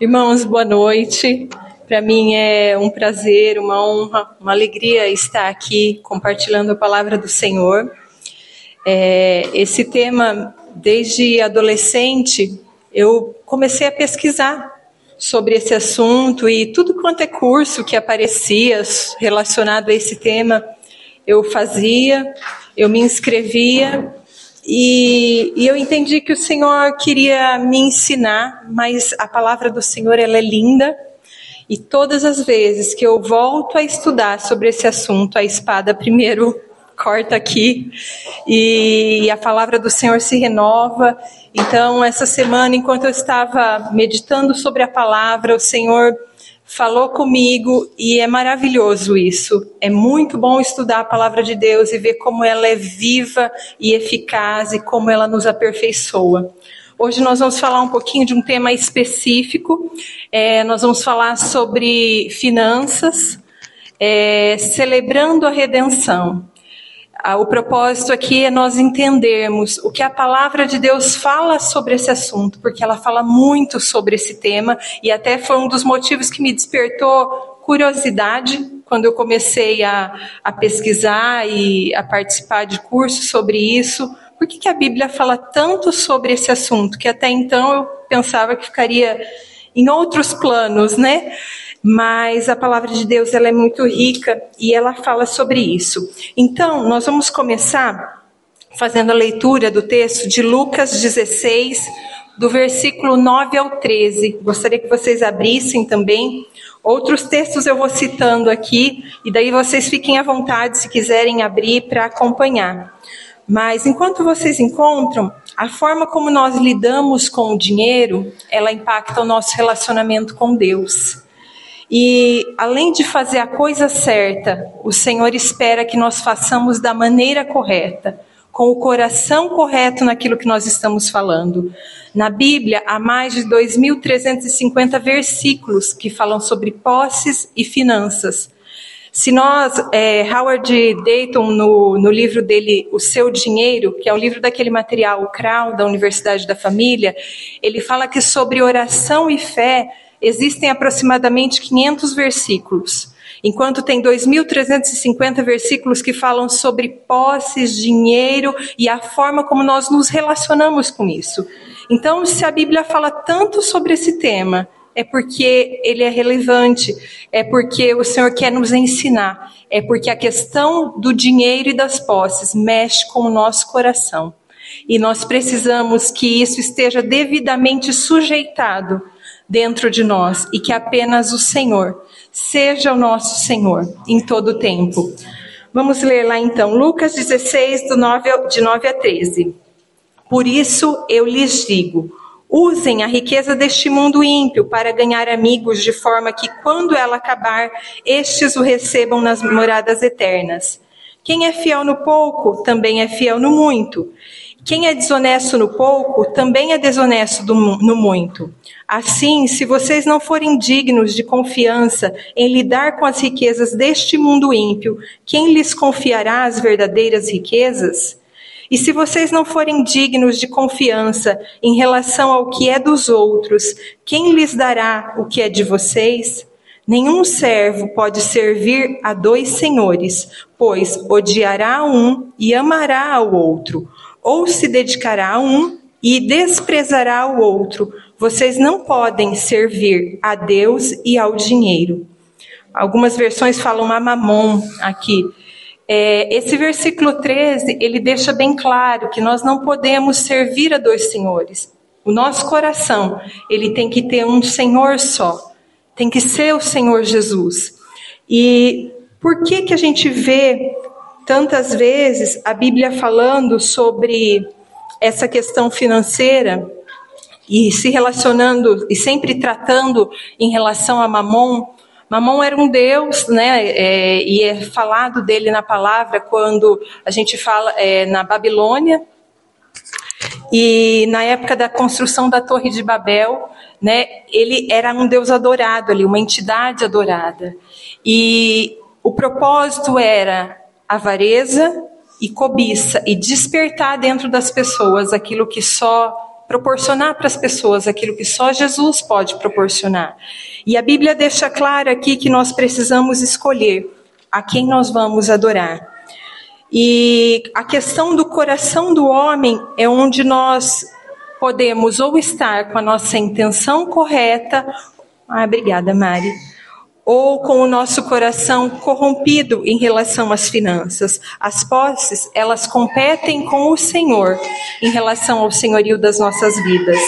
Irmãos, boa noite. Para mim é um prazer, uma honra, uma alegria estar aqui compartilhando a palavra do Senhor. É, esse tema, desde adolescente, eu comecei a pesquisar sobre esse assunto e tudo quanto é curso que aparecia relacionado a esse tema, eu fazia, eu me inscrevia e, e, eu entendi que o Senhor queria me ensinar, mas a palavra do Senhor ela é linda. E todas as vezes que eu volto a estudar sobre esse assunto, a espada primeiro corta aqui e a palavra do Senhor se renova. Então, essa semana, enquanto eu estava meditando sobre a palavra, o Senhor falou comigo e é maravilhoso isso. É muito bom estudar a palavra de Deus e ver como ela é viva e eficaz e como ela nos aperfeiçoa. Hoje nós vamos falar um pouquinho de um tema específico. É, nós vamos falar sobre finanças, é, celebrando a redenção. O propósito aqui é nós entendermos o que a palavra de Deus fala sobre esse assunto, porque ela fala muito sobre esse tema e até foi um dos motivos que me despertou curiosidade quando eu comecei a, a pesquisar e a participar de cursos sobre isso. Por que, que a Bíblia fala tanto sobre esse assunto? Que até então eu pensava que ficaria em outros planos, né? Mas a palavra de Deus ela é muito rica e ela fala sobre isso. Então, nós vamos começar fazendo a leitura do texto de Lucas 16, do versículo 9 ao 13. Gostaria que vocês abrissem também. Outros textos eu vou citando aqui, e daí vocês fiquem à vontade se quiserem abrir para acompanhar. Mas enquanto vocês encontram, a forma como nós lidamos com o dinheiro, ela impacta o nosso relacionamento com Deus. E além de fazer a coisa certa, o Senhor espera que nós façamos da maneira correta, com o coração correto naquilo que nós estamos falando. Na Bíblia, há mais de 2.350 versículos que falam sobre posses e finanças. Se nós, é, Howard Dayton, no, no livro dele, O Seu Dinheiro, que é o livro daquele material, o CRAU, da Universidade da Família, ele fala que sobre oração e fé existem aproximadamente 500 versículos, enquanto tem 2.350 versículos que falam sobre posses, dinheiro e a forma como nós nos relacionamos com isso. Então, se a Bíblia fala tanto sobre esse tema, é porque ele é relevante, é porque o Senhor quer nos ensinar, é porque a questão do dinheiro e das posses mexe com o nosso coração. E nós precisamos que isso esteja devidamente sujeitado dentro de nós e que apenas o Senhor seja o nosso Senhor em todo o tempo. Vamos ler lá então, Lucas 16, do 9, de 9 a 13. Por isso eu lhes digo: usem a riqueza deste mundo ímpio para ganhar amigos, de forma que, quando ela acabar, estes o recebam nas moradas eternas. Quem é fiel no pouco, também é fiel no muito. Quem é desonesto no pouco, também é desonesto no muito. Assim, se vocês não forem dignos de confiança em lidar com as riquezas deste mundo ímpio, quem lhes confiará as verdadeiras riquezas? E se vocês não forem dignos de confiança em relação ao que é dos outros, quem lhes dará o que é de vocês? Nenhum servo pode servir a dois senhores, pois odiará um e amará ao outro ou se dedicará a um e desprezará o outro. Vocês não podem servir a Deus e ao dinheiro. Algumas versões falam a mamon aqui. É, esse versículo 13, ele deixa bem claro que nós não podemos servir a dois senhores. O nosso coração, ele tem que ter um Senhor só. Tem que ser o Senhor Jesus. E por que que a gente vê tantas vezes a Bíblia falando sobre essa questão financeira e se relacionando e sempre tratando em relação a Mamon. Mamon era um deus, né? É, e é falado dele na palavra quando a gente fala é, na Babilônia e na época da construção da Torre de Babel, né? Ele era um deus adorado ali, uma entidade adorada. E o propósito era avareza e cobiça e despertar dentro das pessoas aquilo que só proporcionar para as pessoas aquilo que só Jesus pode proporcionar. E a Bíblia deixa claro aqui que nós precisamos escolher a quem nós vamos adorar. E a questão do coração do homem é onde nós podemos ou estar com a nossa intenção correta. Ah, obrigada, Mari ou com o nosso coração corrompido em relação às finanças. As posses, elas competem com o Senhor em relação ao senhorio das nossas vidas.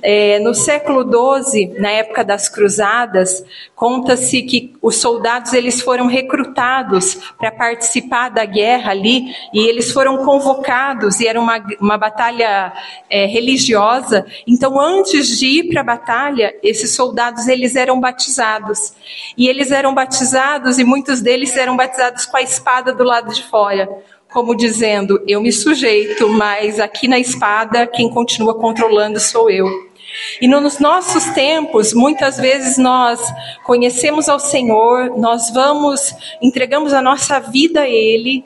É, no século XII, na época das cruzadas, conta-se que os soldados eles foram recrutados para participar da guerra ali e eles foram convocados e era uma, uma batalha é, religiosa. Então, antes de ir para a batalha, esses soldados eles eram batizados e eles eram batizados e muitos deles eram batizados com a espada do lado de fora como dizendo: Eu me sujeito, mas aqui na espada quem continua controlando sou eu. E nos nossos tempos, muitas vezes nós conhecemos ao Senhor, nós vamos, entregamos a nossa vida a Ele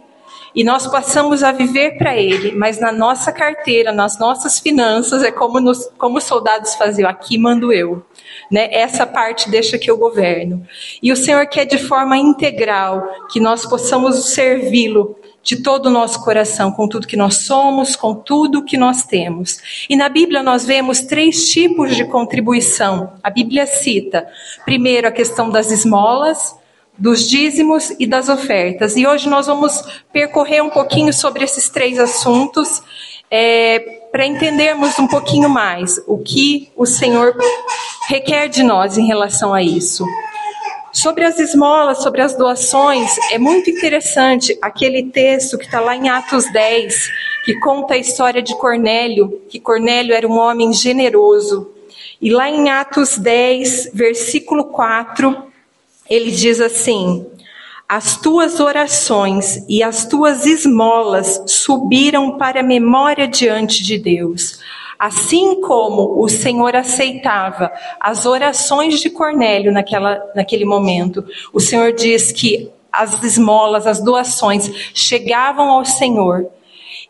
e nós passamos a viver para Ele, mas na nossa carteira, nas nossas finanças, é como, nos, como os soldados faziam: aqui mando eu. Né? Essa parte deixa que eu governo. E o Senhor quer de forma integral que nós possamos servi-lo de todo o nosso coração, com tudo que nós somos, com tudo que nós temos. E na Bíblia nós vemos três tipos de contribuição. A Bíblia cita, primeiro, a questão das esmolas, dos dízimos e das ofertas. E hoje nós vamos percorrer um pouquinho sobre esses três assuntos, é, para entendermos um pouquinho mais o que o Senhor requer de nós em relação a isso. Sobre as esmolas, sobre as doações, é muito interessante aquele texto que está lá em Atos 10, que conta a história de Cornélio, que Cornélio era um homem generoso. E lá em Atos 10, versículo 4, ele diz assim: As tuas orações e as tuas esmolas subiram para a memória diante de Deus. Assim como o Senhor aceitava as orações de Cornélio naquela, naquele momento, o Senhor diz que as esmolas, as doações chegavam ao Senhor.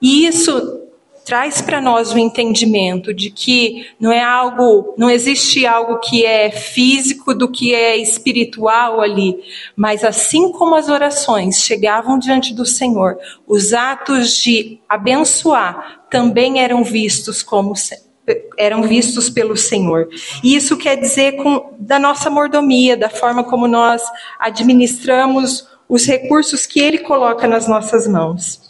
E isso traz para nós o entendimento de que não é algo, não existe algo que é físico do que é espiritual ali, mas assim como as orações chegavam diante do Senhor, os atos de abençoar também eram vistos como eram vistos pelo Senhor. E isso quer dizer com, da nossa mordomia, da forma como nós administramos os recursos que Ele coloca nas nossas mãos.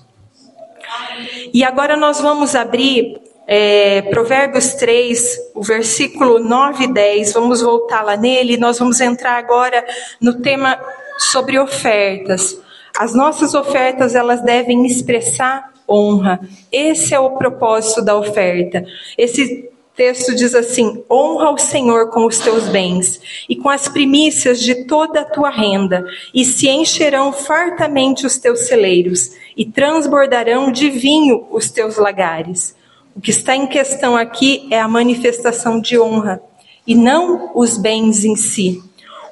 E agora nós vamos abrir é, Provérbios 3, o versículo 9 e 10, vamos voltar lá nele, nós vamos entrar agora no tema sobre ofertas. As nossas ofertas, elas devem expressar honra. Esse é o propósito da oferta. Esse texto diz assim: honra o Senhor com os teus bens e com as primícias de toda a tua renda, e se encherão fartamente os teus celeiros, e transbordarão de vinho os teus lagares. O que está em questão aqui é a manifestação de honra, e não os bens em si.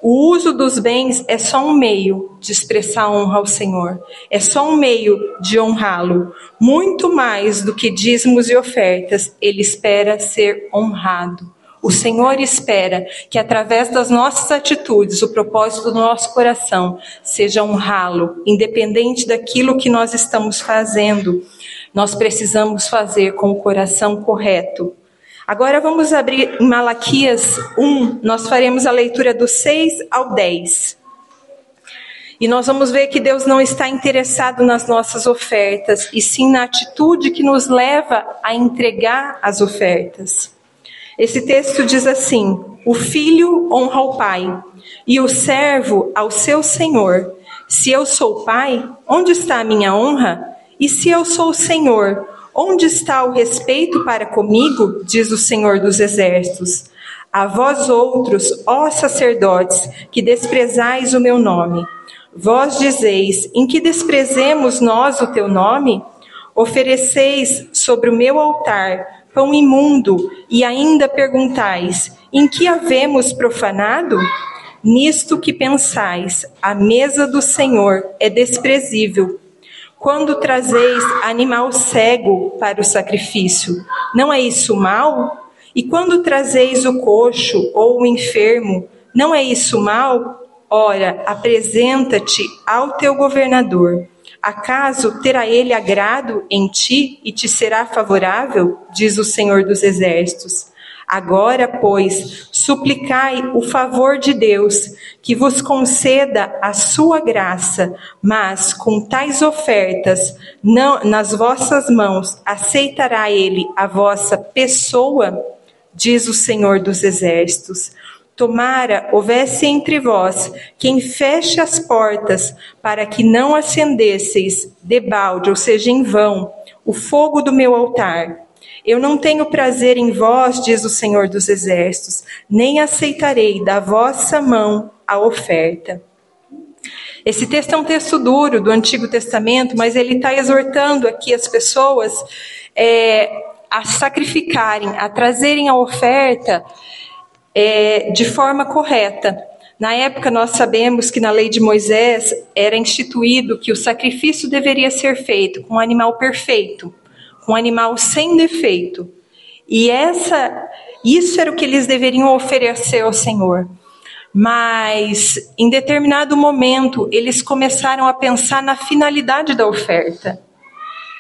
O uso dos bens é só um meio de expressar honra ao Senhor, é só um meio de honrá-lo. Muito mais do que dízimos e ofertas, ele espera ser honrado. O Senhor espera que através das nossas atitudes, o propósito do nosso coração seja honrá-lo, independente daquilo que nós estamos fazendo. Nós precisamos fazer com o coração correto, Agora vamos abrir em Malaquias 1, nós faremos a leitura do 6 ao 10. E nós vamos ver que Deus não está interessado nas nossas ofertas, e sim na atitude que nos leva a entregar as ofertas. Esse texto diz assim: O filho honra o pai, e o servo ao seu senhor. Se eu sou pai, onde está a minha honra? E se eu sou senhor, Onde está o respeito para comigo? Diz o Senhor dos Exércitos. A vós outros, ó sacerdotes, que desprezais o meu nome. Vós dizeis: em que desprezemos nós o teu nome? Ofereceis sobre o meu altar pão imundo e ainda perguntais: em que havemos profanado? Nisto que pensais, a mesa do Senhor é desprezível quando trazeis animal cego para o sacrifício, não é isso mal? E quando trazeis o coxo ou o enfermo, não é isso mal? Ora, apresenta-te ao teu governador. Acaso terá ele agrado em ti e te será favorável? Diz o Senhor dos Exércitos. Agora, pois, suplicai o favor de Deus, que vos conceda a sua graça, mas com tais ofertas não, nas vossas mãos, aceitará ele a vossa pessoa? Diz o Senhor dos Exércitos. Tomara houvesse entre vós quem feche as portas, para que não acendesseis debalde, ou seja, em vão, o fogo do meu altar. Eu não tenho prazer em vós, diz o Senhor dos Exércitos, nem aceitarei da vossa mão a oferta. Esse texto é um texto duro do Antigo Testamento, mas ele está exortando aqui as pessoas é, a sacrificarem, a trazerem a oferta é, de forma correta. Na época, nós sabemos que na lei de Moisés era instituído que o sacrifício deveria ser feito com um animal perfeito um animal sem defeito. E essa, isso era o que eles deveriam oferecer ao Senhor. Mas em determinado momento eles começaram a pensar na finalidade da oferta.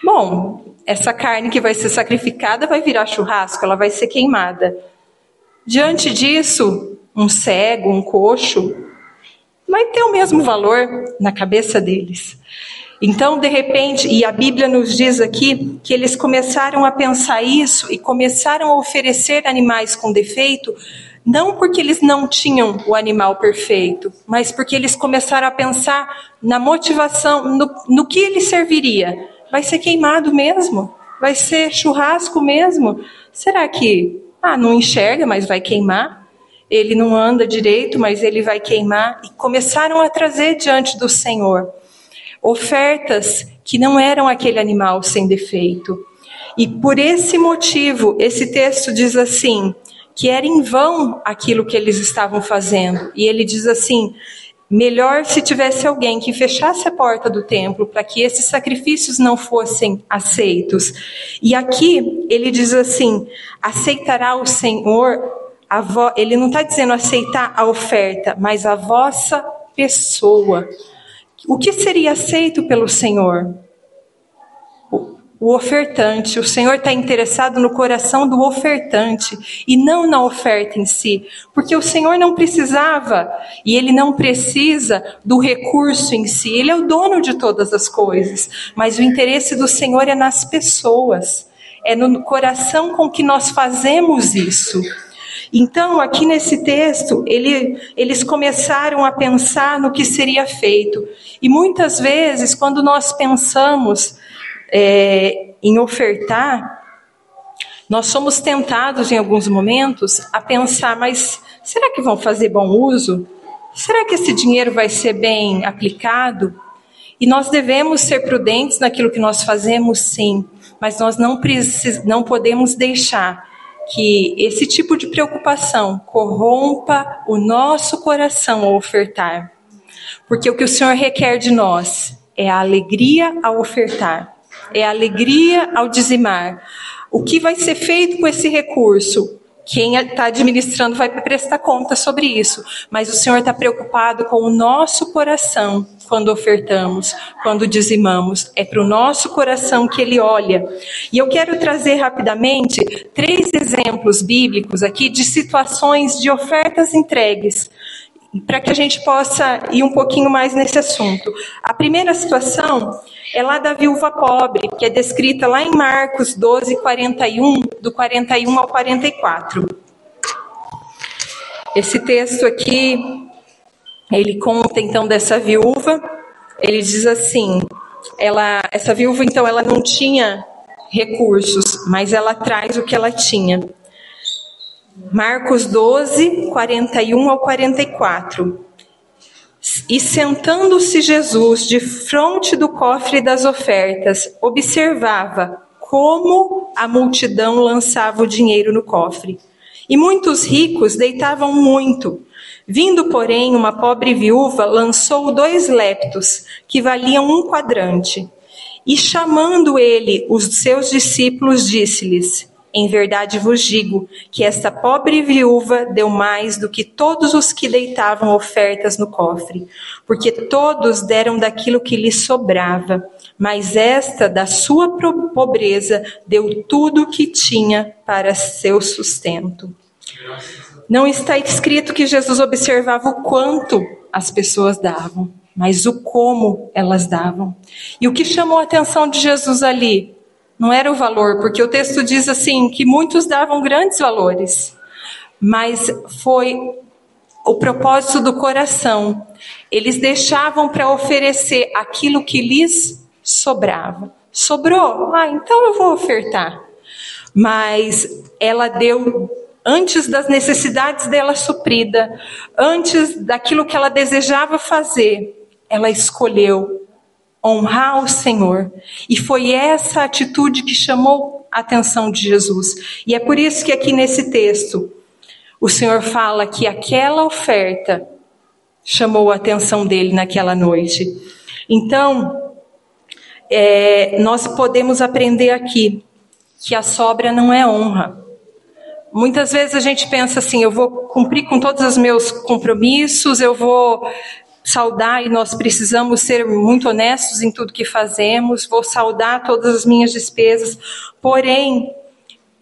Bom, essa carne que vai ser sacrificada vai virar churrasco, ela vai ser queimada. Diante disso, um cego, um coxo, vai ter o mesmo valor na cabeça deles. Então, de repente, e a Bíblia nos diz aqui que eles começaram a pensar isso e começaram a oferecer animais com defeito, não porque eles não tinham o animal perfeito, mas porque eles começaram a pensar na motivação, no, no que ele serviria. Vai ser queimado mesmo? Vai ser churrasco mesmo? Será que, ah, não enxerga, mas vai queimar? Ele não anda direito, mas ele vai queimar? E começaram a trazer diante do Senhor ofertas que não eram aquele animal sem defeito. E por esse motivo, esse texto diz assim: que era em vão aquilo que eles estavam fazendo. E ele diz assim: melhor se tivesse alguém que fechasse a porta do templo para que esses sacrifícios não fossem aceitos. E aqui ele diz assim: aceitará o Senhor. Vo... Ele não está dizendo aceitar a oferta, mas a vossa pessoa. O que seria aceito pelo Senhor? O ofertante. O Senhor está interessado no coração do ofertante e não na oferta em si. Porque o Senhor não precisava e ele não precisa do recurso em si. Ele é o dono de todas as coisas. Mas o interesse do Senhor é nas pessoas. É no coração com que nós fazemos isso. Então, aqui nesse texto, ele, eles começaram a pensar no que seria feito. E muitas vezes, quando nós pensamos é, em ofertar, nós somos tentados em alguns momentos a pensar, mas será que vão fazer bom uso? Será que esse dinheiro vai ser bem aplicado? E nós devemos ser prudentes naquilo que nós fazemos, sim, mas nós não, precis, não podemos deixar que esse tipo de preocupação corrompa o nosso coração ao ofertar. Porque o que o Senhor requer de nós é a alegria ao ofertar, é a alegria ao dizimar. O que vai ser feito com esse recurso? Quem está administrando vai prestar conta sobre isso, mas o Senhor está preocupado com o nosso coração quando ofertamos, quando dizimamos. É para o nosso coração que Ele olha. E eu quero trazer rapidamente três exemplos bíblicos aqui de situações de ofertas entregues para que a gente possa ir um pouquinho mais nesse assunto. A primeira situação é lá da viúva pobre, que é descrita lá em Marcos 12, 41, do 41 ao 44. Esse texto aqui, ele conta então dessa viúva, ele diz assim, ela, essa viúva então ela não tinha recursos, mas ela traz o que ela tinha. Marcos 12, 41 ao 44. E sentando-se Jesus de frente do cofre das ofertas, observava como a multidão lançava o dinheiro no cofre. E muitos ricos deitavam muito. Vindo, porém, uma pobre viúva lançou dois leptos, que valiam um quadrante. E chamando ele os seus discípulos, disse-lhes: Em verdade vos digo que esta pobre viúva deu mais do que todos os que deitavam ofertas no cofre, porque todos deram daquilo que lhes sobrava, mas esta, da sua pobreza, deu tudo o que tinha para seu sustento. Não está escrito que Jesus observava o quanto as pessoas davam mas o como elas davam. E o que chamou a atenção de Jesus ali não era o valor, porque o texto diz assim que muitos davam grandes valores, mas foi o propósito do coração. Eles deixavam para oferecer aquilo que lhes sobrava. Sobrou? Ah, então eu vou ofertar. Mas ela deu antes das necessidades dela suprida, antes daquilo que ela desejava fazer, ela escolheu honrar o Senhor. E foi essa atitude que chamou a atenção de Jesus. E é por isso que aqui nesse texto, o Senhor fala que aquela oferta chamou a atenção dele naquela noite. Então, é, nós podemos aprender aqui que a sobra não é honra. Muitas vezes a gente pensa assim: eu vou cumprir com todos os meus compromissos, eu vou saudar, e nós precisamos ser muito honestos em tudo que fazemos, vou saudar todas as minhas despesas, porém,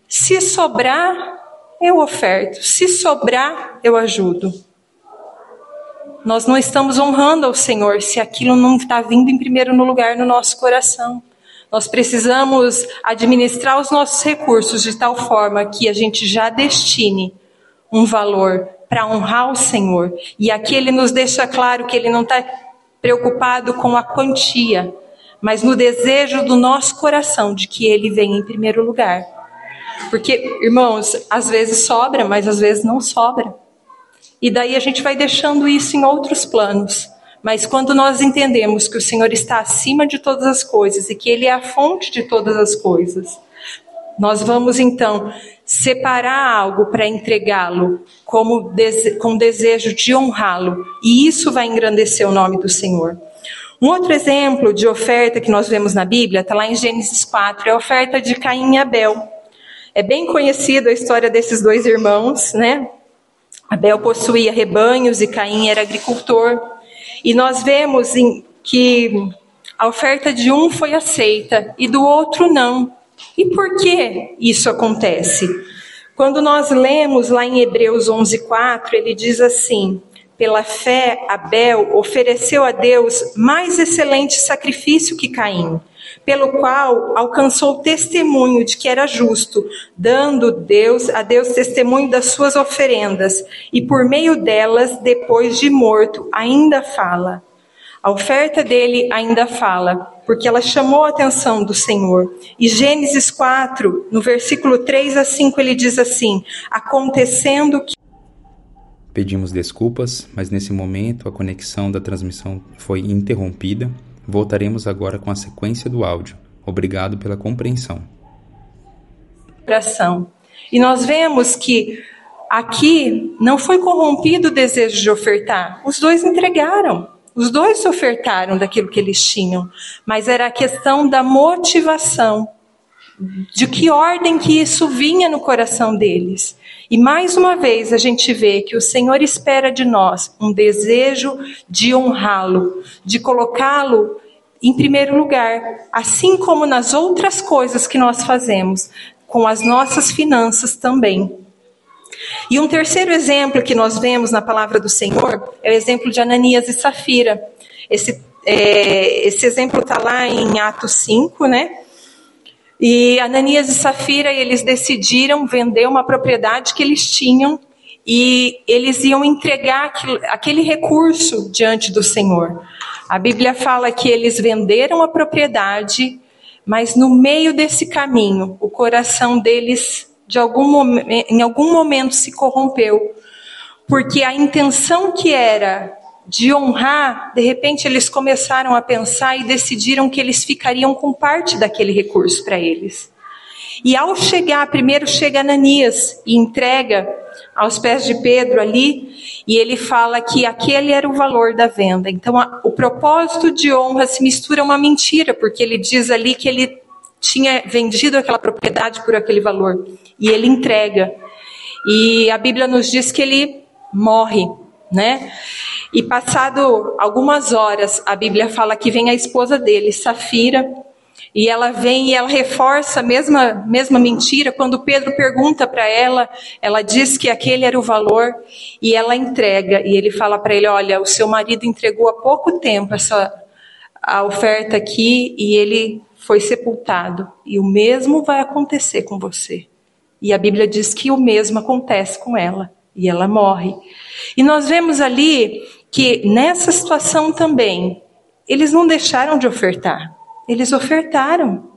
se sobrar, eu oferto, se sobrar, eu ajudo. Nós não estamos honrando ao Senhor se aquilo não está vindo em primeiro lugar no nosso coração. Nós precisamos administrar os nossos recursos de tal forma que a gente já destine um valor para honrar o Senhor. E aqui ele nos deixa claro que ele não está preocupado com a quantia, mas no desejo do nosso coração de que ele venha em primeiro lugar. Porque, irmãos, às vezes sobra, mas às vezes não sobra. E daí a gente vai deixando isso em outros planos. Mas quando nós entendemos que o Senhor está acima de todas as coisas e que Ele é a fonte de todas as coisas, nós vamos então separar algo para entregá-lo como com desejo de honrá-lo, e isso vai engrandecer o nome do Senhor. Um outro exemplo de oferta que nós vemos na Bíblia está lá em Gênesis 4, é a oferta de Caim e Abel. É bem conhecida a história desses dois irmãos, né? Abel possuía rebanhos e Caim era agricultor. E nós vemos em, que a oferta de um foi aceita e do outro não. E por que isso acontece? Quando nós lemos lá em Hebreus 11:4, ele diz assim: pela fé, Abel ofereceu a Deus mais excelente sacrifício que Caim, pelo qual alcançou testemunho de que era justo, dando Deus a Deus testemunho das suas oferendas, e por meio delas, depois de morto, ainda fala. A oferta dele ainda fala, porque ela chamou a atenção do Senhor. E Gênesis 4, no versículo 3 a 5, ele diz assim: Acontecendo que. Pedimos desculpas, mas nesse momento a conexão da transmissão foi interrompida. Voltaremos agora com a sequência do áudio. Obrigado pela compreensão. E nós vemos que aqui não foi corrompido o desejo de ofertar, os dois entregaram. Os dois se ofertaram daquilo que eles tinham, mas era a questão da motivação, de que ordem que isso vinha no coração deles. E mais uma vez a gente vê que o Senhor espera de nós um desejo de honrá-lo, de colocá-lo em primeiro lugar, assim como nas outras coisas que nós fazemos, com as nossas finanças também. E um terceiro exemplo que nós vemos na palavra do Senhor é o exemplo de Ananias e Safira. Esse, é, esse exemplo está lá em Atos 5, né? E Ananias e Safira, eles decidiram vender uma propriedade que eles tinham e eles iam entregar aquele, recurso diante do Senhor. A Bíblia fala que eles venderam a propriedade, mas no meio desse caminho, o coração deles de algum em algum momento se corrompeu, porque a intenção que era de honrar, de repente eles começaram a pensar e decidiram que eles ficariam com parte daquele recurso para eles. E ao chegar, primeiro chega Ananias e entrega aos pés de Pedro ali e ele fala que aquele era o valor da venda. Então, a, o propósito de honra se mistura a uma mentira, porque ele diz ali que ele tinha vendido aquela propriedade por aquele valor e ele entrega. E a Bíblia nos diz que ele morre, né? E passado algumas horas, a Bíblia fala que vem a esposa dele, Safira, e ela vem e ela reforça a mesma, mesma mentira. Quando Pedro pergunta para ela, ela diz que aquele era o valor e ela entrega. E ele fala para ele: Olha, o seu marido entregou há pouco tempo essa a oferta aqui e ele foi sepultado. E o mesmo vai acontecer com você. E a Bíblia diz que o mesmo acontece com ela. E ela morre. E nós vemos ali que nessa situação também, eles não deixaram de ofertar. Eles ofertaram.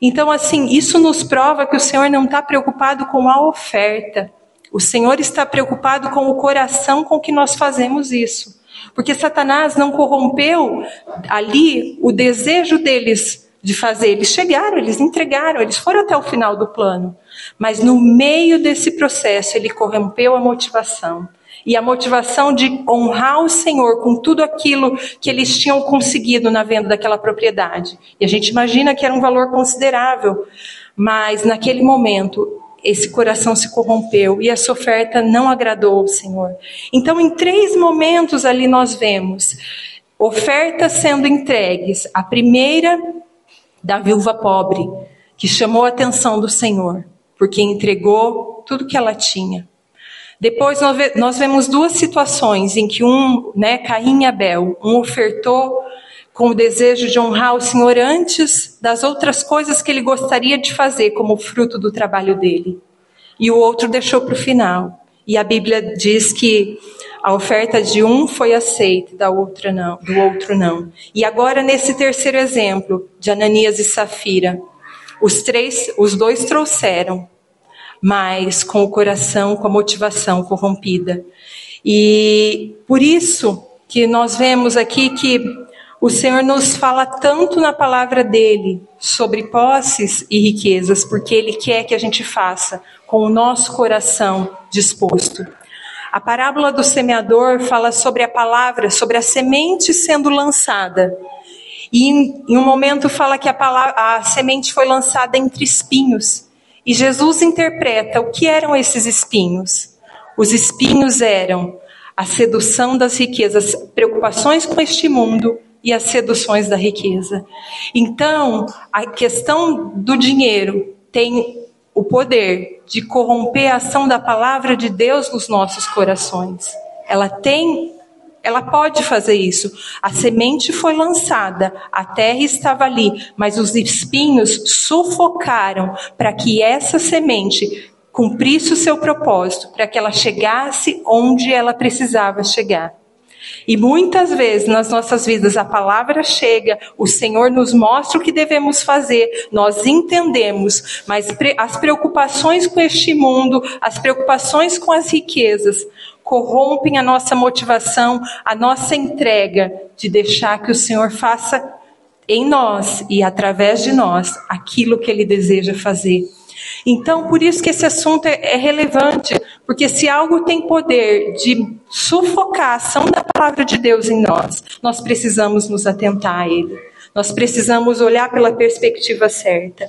Então, assim, isso nos prova que o Senhor não está preocupado com a oferta. O Senhor está preocupado com o coração com que nós fazemos isso. Porque Satanás não corrompeu ali o desejo deles de fazer. Eles chegaram, eles entregaram, eles foram até o final do plano. Mas no meio desse processo, ele corrompeu a motivação. E a motivação de honrar o Senhor com tudo aquilo que eles tinham conseguido na venda daquela propriedade. E a gente imagina que era um valor considerável. Mas naquele momento, esse coração se corrompeu e essa oferta não agradou ao Senhor. Então, em três momentos ali nós vemos ofertas sendo entregues. A primeira da viúva pobre, que chamou a atenção do Senhor, porque entregou tudo que ela tinha. Depois nós vemos duas situações em que um, né, Caim e Abel, um ofertou com o desejo de honrar o Senhor antes das outras coisas que ele gostaria de fazer como fruto do trabalho dele. E o outro deixou para o final. E a Bíblia diz que a oferta de um foi aceita, da outra não, do outro não. E agora nesse terceiro exemplo de Ananias e Safira, os três, os dois trouxeram, mas com o coração, com a motivação corrompida. E por isso que nós vemos aqui que o Senhor nos fala tanto na palavra dele sobre posses e riquezas, porque ele quer que a gente faça com o nosso coração disposto. A parábola do semeador fala sobre a palavra, sobre a semente sendo lançada. E em, um momento fala que a, palavra, a semente foi lançada entre espinhos. E Jesus interpreta o que eram esses espinhos. Os espinhos eram a sedução das riquezas, preocupações com este mundo e as seduções da riqueza. Então, a questão do dinheiro tem o poder de corromper a ação da palavra de Deus nos nossos corações. Ela tem, ela pode fazer isso. A semente foi lançada, a terra estava ali, mas os espinhos sufocaram para que essa semente cumprisse o seu propósito, para que ela chegasse onde ela precisava chegar. E muitas vezes nas nossas vidas a palavra chega, o Senhor nos mostra o que devemos fazer, nós entendemos, mas as preocupações com este mundo, as preocupações com as riquezas, corrompem a nossa motivação, a nossa entrega de deixar que o Senhor faça em nós e através de nós aquilo que Ele deseja fazer. Então, por isso que esse assunto é, é relevante, porque se algo tem poder de sufocar a ação da palavra de Deus em nós, nós precisamos nos atentar a ele. Nós precisamos olhar pela perspectiva certa.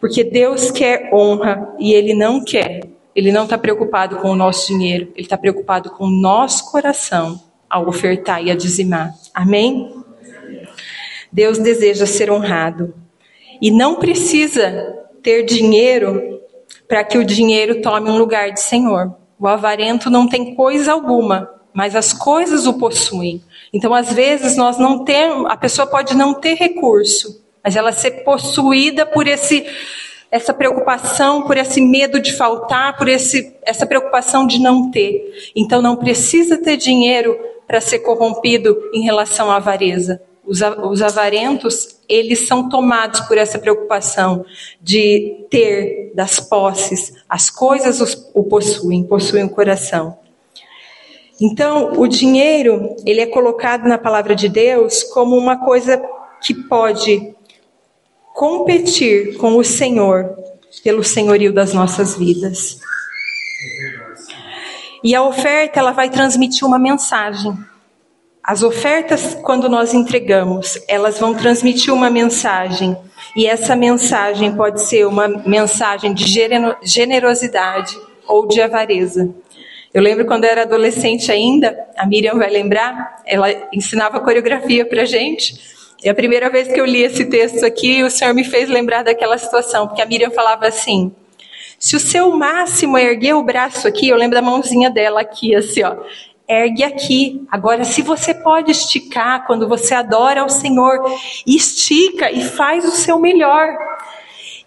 Porque Deus quer honra e Ele não quer. Ele não está preocupado com o nosso dinheiro, Ele está preocupado com o nosso coração ao ofertar e a dizimar. Amém? Deus deseja ser honrado. E não precisa ter dinheiro para que o dinheiro tome um lugar de senhor. O avarento não tem coisa alguma, mas as coisas o possuem. Então, às vezes, nós não temos, a pessoa pode não ter recurso, mas ela ser possuída por esse essa preocupação, por esse medo de faltar, por esse, essa preocupação de não ter. Então, não precisa ter dinheiro para ser corrompido em relação à avareza. Os, os avarentos, eles são tomados por essa preocupação de ter das posses, as coisas os, o possuem, possuem o coração. Então, o dinheiro, ele é colocado na palavra de Deus como uma coisa que pode competir com o Senhor pelo senhorio das nossas vidas. E a oferta ela vai transmitir uma mensagem. As ofertas, quando nós entregamos, elas vão transmitir uma mensagem. E essa mensagem pode ser uma mensagem de generosidade ou de avareza. Eu lembro quando eu era adolescente ainda, a Miriam vai lembrar, ela ensinava coreografia pra gente. E a primeira vez que eu li esse texto aqui, o Senhor me fez lembrar daquela situação, porque a Miriam falava assim: se o seu máximo é erguer o braço aqui, eu lembro da mãozinha dela aqui, assim, ó ergue aqui. Agora, se você pode esticar quando você adora ao Senhor, estica e faz o seu melhor.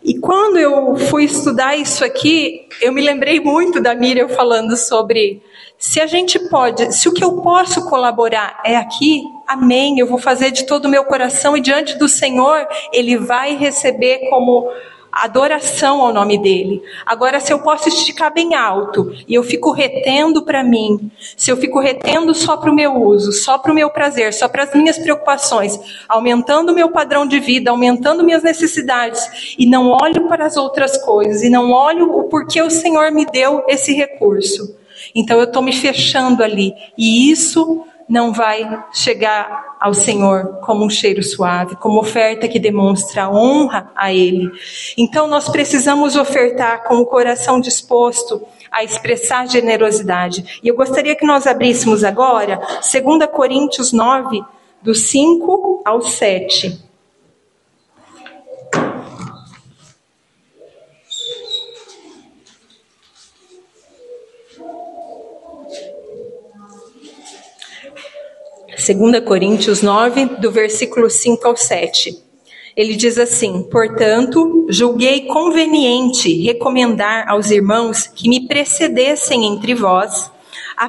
E quando eu fui estudar isso aqui, eu me lembrei muito da Miriam falando sobre se a gente pode, se o que eu posso colaborar é aqui, amém, eu vou fazer de todo o meu coração e diante do Senhor, Ele vai receber como adoração ao nome dele. Agora, se eu posso esticar bem alto e eu fico retendo para mim, se eu fico retendo só para o meu uso, só para o meu prazer, só para as minhas preocupações, aumentando o meu padrão de vida, aumentando minhas necessidades e não olho para as outras coisas e não olho o porquê o Senhor me deu esse recurso. Então eu estou me fechando ali e isso não vai chegar ao Senhor como um cheiro suave, como oferta que demonstra honra a Ele. Então nós precisamos ofertar com o coração disposto a expressar generosidade. E eu gostaria que nós abríssemos agora 2 Coríntios 9, do 5 ao 7. 2 Coríntios 9, do versículo 5 ao 7. Ele diz assim: Portanto, julguei conveniente recomendar aos irmãos que me precedessem entre vós,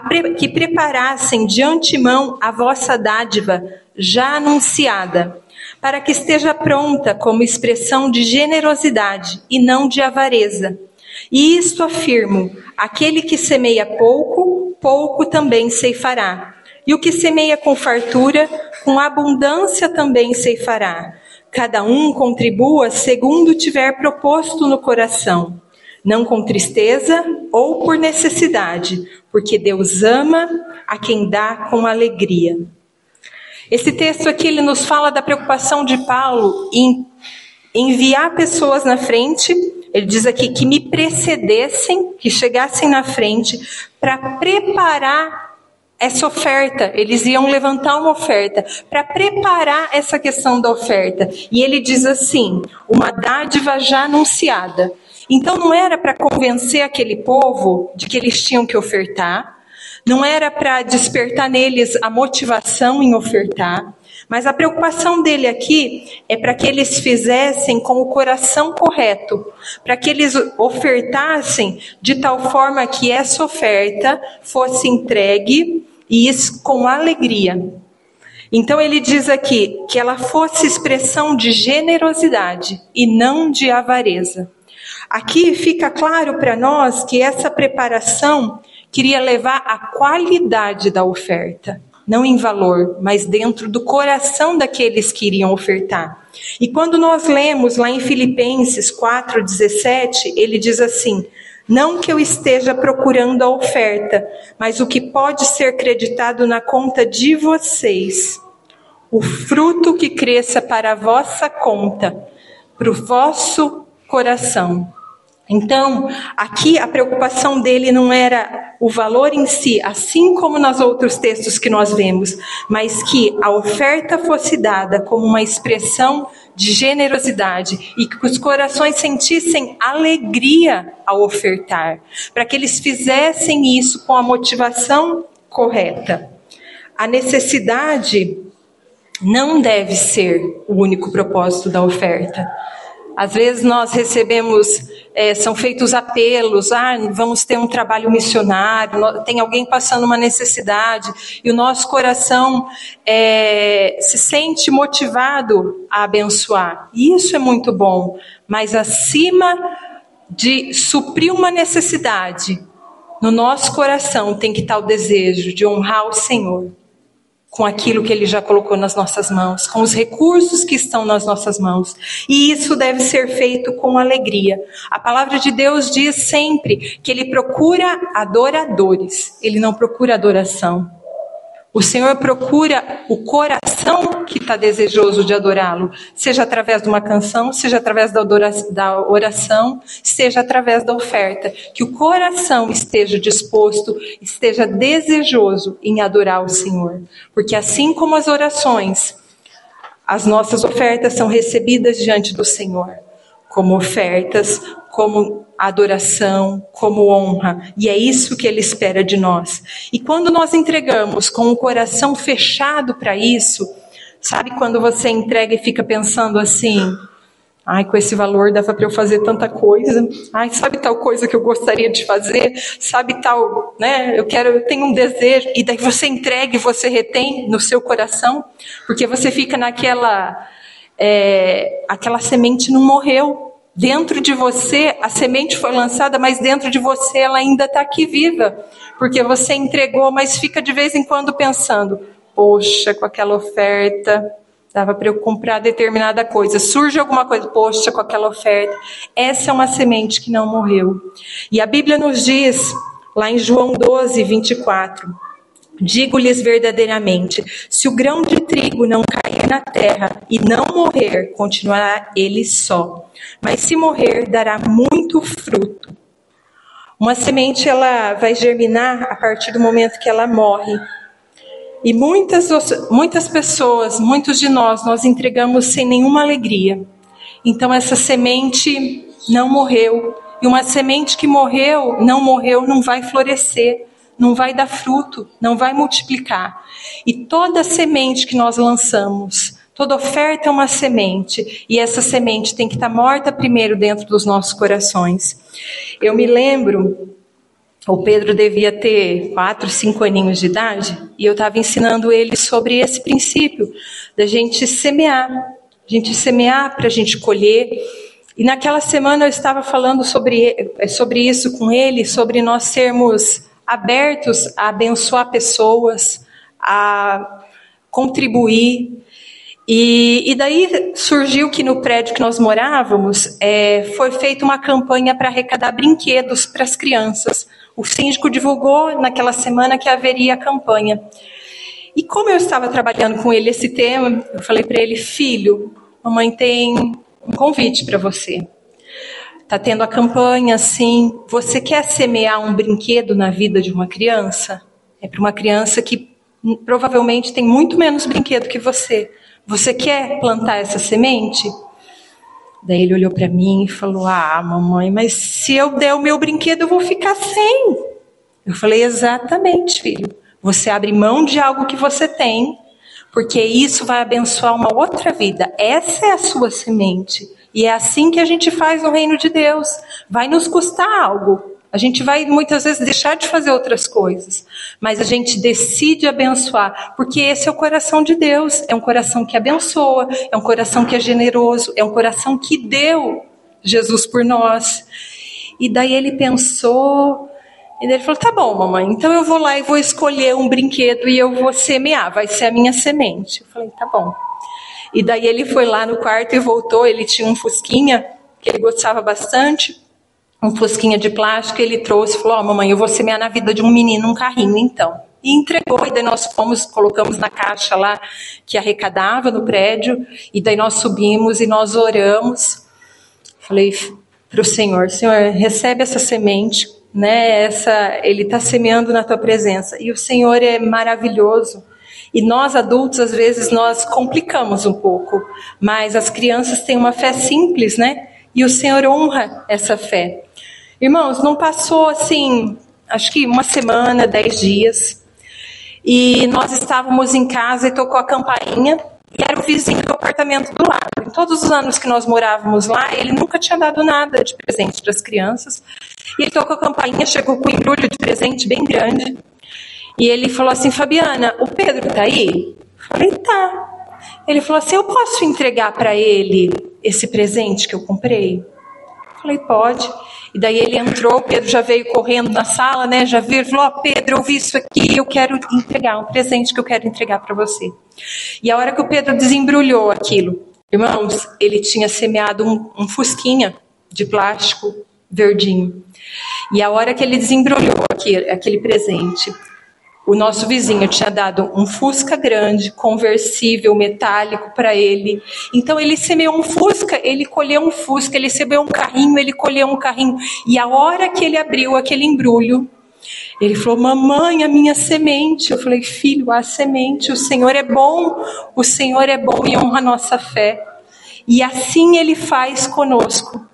pre que preparassem de antemão a vossa dádiva já anunciada, para que esteja pronta como expressão de generosidade e não de avareza. E isto afirmo: aquele que semeia pouco, pouco também ceifará. E o que semeia com fartura, com abundância também ceifará. Cada um contribua segundo tiver proposto no coração, não com tristeza ou por necessidade, porque Deus ama a quem dá com alegria. Esse texto aqui ele nos fala da preocupação de Paulo em enviar pessoas na frente. Ele diz aqui que me precedessem, que chegassem na frente para preparar essa oferta, eles iam levantar uma oferta para preparar essa questão da oferta. E ele diz assim: uma dádiva já anunciada. Então não era para convencer aquele povo de que eles tinham que ofertar, não era para despertar neles a motivação em ofertar, mas a preocupação dele aqui é para que eles fizessem com o coração correto, para que eles ofertassem de tal forma que essa oferta fosse entregue e isso com alegria. Então ele diz aqui que ela fosse expressão de generosidade e não de avareza. Aqui fica claro para nós que essa preparação queria levar a qualidade da oferta não em valor, mas dentro do coração daqueles que iriam ofertar. E quando nós lemos lá em Filipenses 4:17, ele diz assim: "Não que eu esteja procurando a oferta, mas o que pode ser creditado na conta de vocês, o fruto que cresça para a vossa conta, para o vosso coração." Então, aqui a preocupação dele não era o valor em si, assim como nos outros textos que nós vemos, mas que a oferta fosse dada como uma expressão de generosidade e que os corações sentissem alegria ao ofertar, para que eles fizessem isso com a motivação correta. A necessidade não deve ser o único propósito da oferta. Às vezes nós recebemos, é, são feitos apelos, ah, vamos ter um trabalho missionário, tem alguém passando uma necessidade, e o nosso coração é, se sente motivado a abençoar. E isso é muito bom, mas acima de suprir uma necessidade, no nosso coração tem que estar o desejo de honrar o Senhor. Com aquilo que Ele já colocou nas nossas mãos, com os recursos que estão nas nossas mãos. E isso deve ser feito com alegria. A palavra de Deus diz sempre que Ele procura adoradores, Ele não procura adoração. O Senhor procura o coração que está desejoso de adorá-lo, seja através de uma canção, seja através da oração, seja através da oferta. Que o coração esteja disposto, esteja desejoso em adorar o Senhor. Porque assim como as orações, as nossas ofertas são recebidas diante do Senhor como ofertas, como adoração, como honra. E é isso que ele espera de nós. E quando nós entregamos com o coração fechado para isso, sabe quando você entrega e fica pensando assim: ai, com esse valor dava para eu fazer tanta coisa. Ai, sabe tal coisa que eu gostaria de fazer? Sabe tal, né? Eu quero, eu tenho um desejo. E daí você entrega e você retém no seu coração, porque você fica naquela é, aquela semente não morreu. Dentro de você, a semente foi lançada, mas dentro de você ela ainda está aqui viva. Porque você entregou, mas fica de vez em quando pensando: poxa, com aquela oferta, dava para eu comprar determinada coisa. Surge alguma coisa, poxa, com aquela oferta. Essa é uma semente que não morreu. E a Bíblia nos diz, lá em João 12, 24. Digo-lhes verdadeiramente: se o grão de trigo não cair na terra e não morrer, continuará ele só. Mas se morrer, dará muito fruto. Uma semente ela vai germinar a partir do momento que ela morre. E muitas, muitas pessoas, muitos de nós, nós entregamos sem nenhuma alegria. Então essa semente não morreu. E uma semente que morreu, não morreu, não vai florescer não vai dar fruto, não vai multiplicar. E toda semente que nós lançamos, toda oferta é uma semente, e essa semente tem que estar morta primeiro dentro dos nossos corações. Eu me lembro, o Pedro devia ter quatro, cinco aninhos de idade, e eu estava ensinando ele sobre esse princípio da gente semear, a gente semear para a gente colher. E naquela semana eu estava falando sobre, sobre isso com ele, sobre nós sermos abertos a abençoar pessoas, a contribuir. E, e daí surgiu que no prédio que nós morávamos é, foi feita uma campanha para arrecadar brinquedos para as crianças. O síndico divulgou naquela semana que haveria a campanha. E como eu estava trabalhando com ele esse tema, eu falei para ele, filho, mamãe tem um convite para você. Está tendo a campanha assim. Você quer semear um brinquedo na vida de uma criança? É para uma criança que provavelmente tem muito menos brinquedo que você. Você quer plantar essa semente? Daí ele olhou para mim e falou: Ah, mamãe, mas se eu der o meu brinquedo, eu vou ficar sem. Eu falei: Exatamente, filho. Você abre mão de algo que você tem, porque isso vai abençoar uma outra vida. Essa é a sua semente. E é assim que a gente faz no reino de Deus. Vai nos custar algo. A gente vai muitas vezes deixar de fazer outras coisas, mas a gente decide abençoar, porque esse é o coração de Deus. É um coração que abençoa, é um coração que é generoso, é um coração que deu Jesus por nós. E daí ele pensou, e daí ele falou: tá bom, mamãe, então eu vou lá e vou escolher um brinquedo e eu vou semear, vai ser a minha semente. Eu falei: tá bom. E daí ele foi lá no quarto e voltou. Ele tinha um fusquinha que ele gostava bastante, um fusquinha de plástico. Ele trouxe falou: oh, mamãe, eu vou semear na vida de um menino um carrinho então. E entregou, e daí nós fomos, colocamos na caixa lá que arrecadava no prédio, e daí nós subimos e nós oramos. Falei para o Senhor: Senhor, recebe essa semente, né? Essa, ele está semeando na tua presença. E o Senhor é maravilhoso. E nós adultos, às vezes, nós complicamos um pouco, mas as crianças têm uma fé simples, né? E o Senhor honra essa fé. Irmãos, não passou assim, acho que uma semana, dez dias, e nós estávamos em casa e tocou a campainha, e era o vizinho do apartamento do lado. Em todos os anos que nós morávamos lá, ele nunca tinha dado nada de presente para as crianças. E ele tocou a campainha, chegou com um embrulho de presente bem grande. E ele falou assim: Fabiana, o Pedro tá aí? falei: tá. Ele falou assim: eu posso entregar para ele esse presente que eu comprei? Falei, pode. E daí ele entrou, Pedro já veio correndo na sala, né? Já viu, falou: oh, Pedro, eu vi isso aqui, eu quero entregar um presente que eu quero entregar para você. E a hora que o Pedro desembrulhou aquilo, irmãos, ele tinha semeado um, um fusquinha de plástico verdinho. E a hora que ele desembrulhou aquele, aquele presente, o nosso vizinho tinha dado um Fusca grande, conversível, metálico para ele. Então ele semeou um Fusca, ele colheu um Fusca, ele semeou um carrinho, ele colheu um carrinho. E a hora que ele abriu aquele embrulho, ele falou: Mamãe, a minha semente. Eu falei: Filho, a semente. O Senhor é bom, o Senhor é bom e honra a nossa fé. E assim ele faz conosco.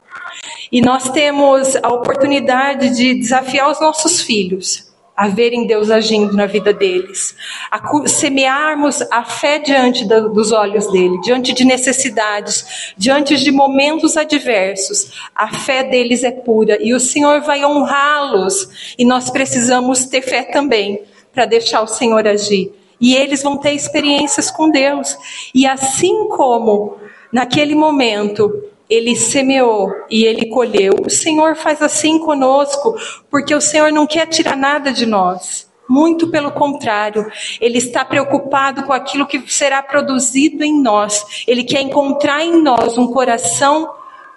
E nós temos a oportunidade de desafiar os nossos filhos a verem Deus agindo na vida deles, a semearmos a fé diante dos olhos dele, diante de necessidades, diante de momentos adversos. A fé deles é pura e o Senhor vai honrá-los e nós precisamos ter fé também para deixar o Senhor agir. E eles vão ter experiências com Deus. E assim como naquele momento ele semeou e ele colheu. O Senhor faz assim conosco, porque o Senhor não quer tirar nada de nós. Muito pelo contrário, Ele está preocupado com aquilo que será produzido em nós. Ele quer encontrar em nós um coração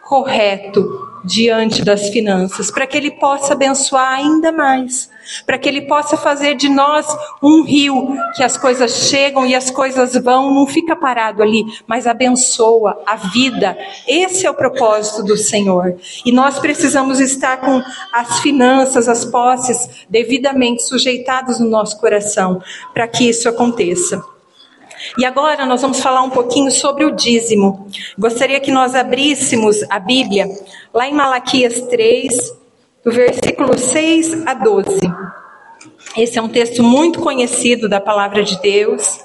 correto diante das finanças, para que Ele possa abençoar ainda mais, para que Ele possa fazer de nós um rio que as coisas chegam e as coisas vão, não fica parado ali, mas abençoa a vida. Esse é o propósito do Senhor. E nós precisamos estar com as finanças, as posses devidamente sujeitadas no nosso coração, para que isso aconteça. E agora nós vamos falar um pouquinho sobre o dízimo. Gostaria que nós abríssemos a Bíblia lá em Malaquias 3, versículo 6 a 12. Esse é um texto muito conhecido da palavra de Deus,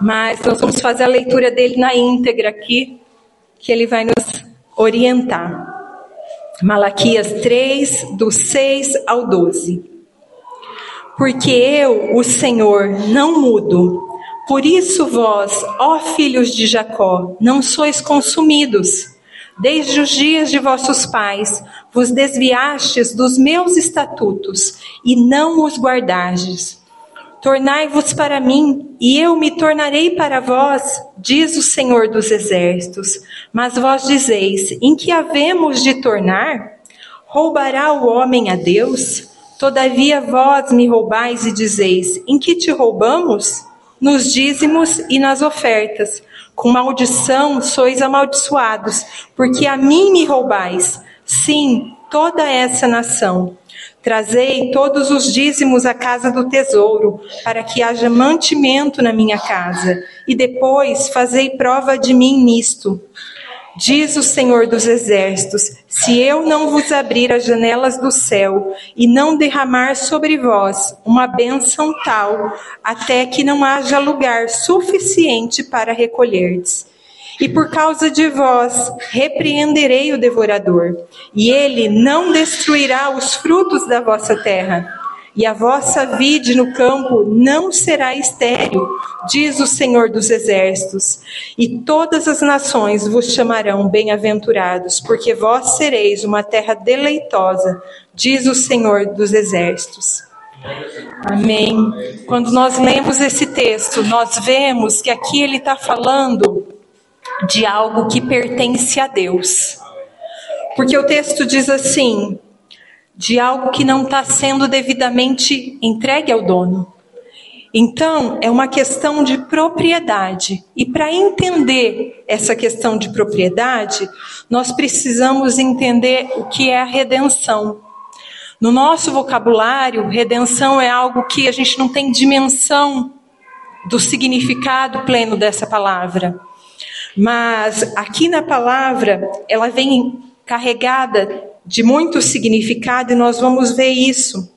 mas nós vamos fazer a leitura dele na íntegra aqui, que ele vai nos orientar. Malaquias 3, do 6 ao 12. Porque eu, o Senhor, não mudo. Por isso vós, ó filhos de Jacó, não sois consumidos. Desde os dias de vossos pais vos desviastes dos meus estatutos e não os guardastes. Tornai-vos para mim, e eu me tornarei para vós, diz o Senhor dos Exércitos. Mas vós dizeis: em que havemos de tornar? Roubará o homem a Deus? Todavia vós me roubais e dizeis: em que te roubamos? Nos dízimos e nas ofertas. Com maldição sois amaldiçoados, porque a mim me roubais. Sim, toda essa nação. Trazei todos os dízimos à casa do tesouro, para que haja mantimento na minha casa, e depois fazei prova de mim nisto. Diz o Senhor dos Exércitos: Se eu não vos abrir as janelas do céu e não derramar sobre vós uma bênção tal, até que não haja lugar suficiente para recolherdes. E por causa de vós repreenderei o devorador, e ele não destruirá os frutos da vossa terra e a vossa vide no campo não será estéril, diz o Senhor dos Exércitos. E todas as nações vos chamarão bem-aventurados, porque vós sereis uma terra deleitosa, diz o Senhor dos Exércitos. Amém. Quando nós lemos esse texto, nós vemos que aqui ele está falando de algo que pertence a Deus. Porque o texto diz assim: de algo que não está sendo devidamente entregue ao dono. Então, é uma questão de propriedade. E para entender essa questão de propriedade, nós precisamos entender o que é a redenção. No nosso vocabulário, redenção é algo que a gente não tem dimensão do significado pleno dessa palavra. Mas aqui na palavra, ela vem carregada de muito significado e nós vamos ver isso.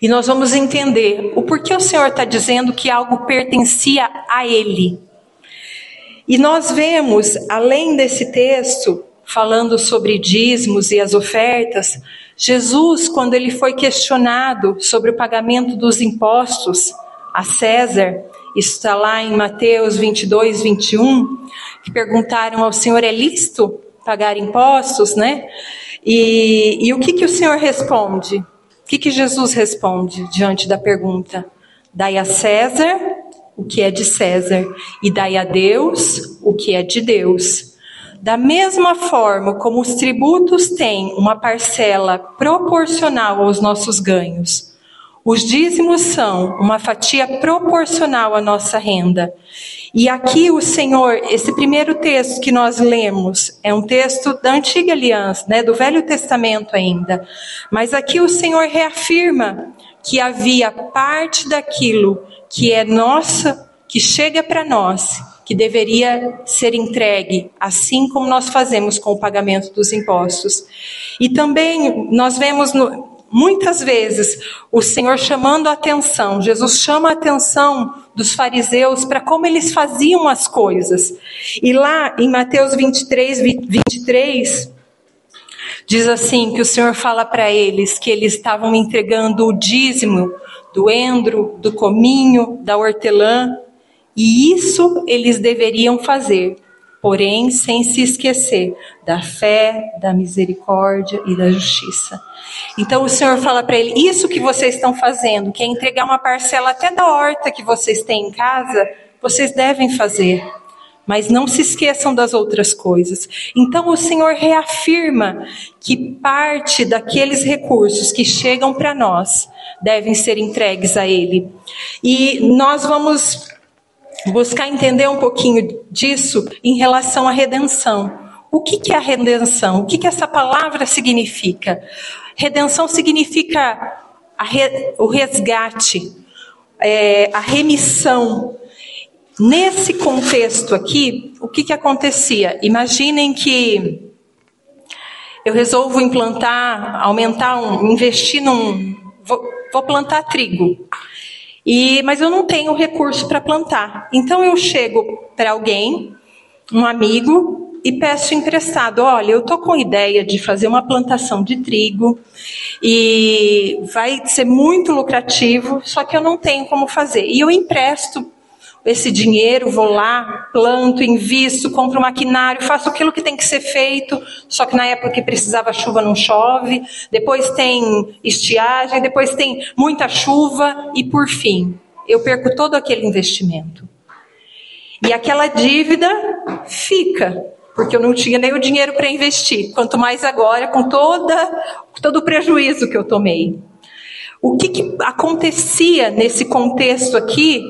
E nós vamos entender o porquê o Senhor está dizendo que algo pertencia a Ele. E nós vemos, além desse texto, falando sobre dízimos e as ofertas, Jesus, quando ele foi questionado sobre o pagamento dos impostos a César, isso está lá em Mateus 22, 21, que perguntaram ao Senhor: é lícito pagar impostos, né? E, e o que, que o Senhor responde? O que, que Jesus responde diante da pergunta? Dai a César o que é de César e dai a Deus o que é de Deus. Da mesma forma como os tributos têm uma parcela proporcional aos nossos ganhos, os dízimos são uma fatia proporcional à nossa renda. E aqui o Senhor, esse primeiro texto que nós lemos, é um texto da antiga aliança, né, do Velho Testamento ainda. Mas aqui o Senhor reafirma que havia parte daquilo que é nossa, que chega para nós, que deveria ser entregue, assim como nós fazemos com o pagamento dos impostos. E também nós vemos no, muitas vezes o Senhor chamando a atenção, Jesus chama a atenção dos fariseus para como eles faziam as coisas. E lá em Mateus 23, 23, diz assim: que o Senhor fala para eles que eles estavam entregando o dízimo do endro, do cominho, da hortelã, e isso eles deveriam fazer, porém sem se esquecer da fé, da misericórdia e da justiça. Então o Senhor fala para ele: Isso que vocês estão fazendo, que é entregar uma parcela até da horta que vocês têm em casa, vocês devem fazer. Mas não se esqueçam das outras coisas. Então o Senhor reafirma que parte daqueles recursos que chegam para nós devem ser entregues a Ele. E nós vamos buscar entender um pouquinho disso em relação à redenção. O que, que é a redenção? O que, que essa palavra significa? Redenção significa re, o resgate, é, a remissão. Nesse contexto aqui, o que, que acontecia? Imaginem que eu resolvo implantar, aumentar, um, investir num. Vou, vou plantar trigo. E, mas eu não tenho recurso para plantar. Então eu chego para alguém, um amigo, e peço emprestado. Olha, eu tô com ideia de fazer uma plantação de trigo e vai ser muito lucrativo, só que eu não tenho como fazer. E eu empresto esse dinheiro, vou lá, planto, invisto, compro maquinário, faço aquilo que tem que ser feito, só que na época que precisava chuva não chove, depois tem estiagem, depois tem muita chuva. E por fim, eu perco todo aquele investimento. E aquela dívida fica porque eu não tinha nem o dinheiro para investir, quanto mais agora com toda, todo o prejuízo que eu tomei. O que, que acontecia nesse contexto aqui,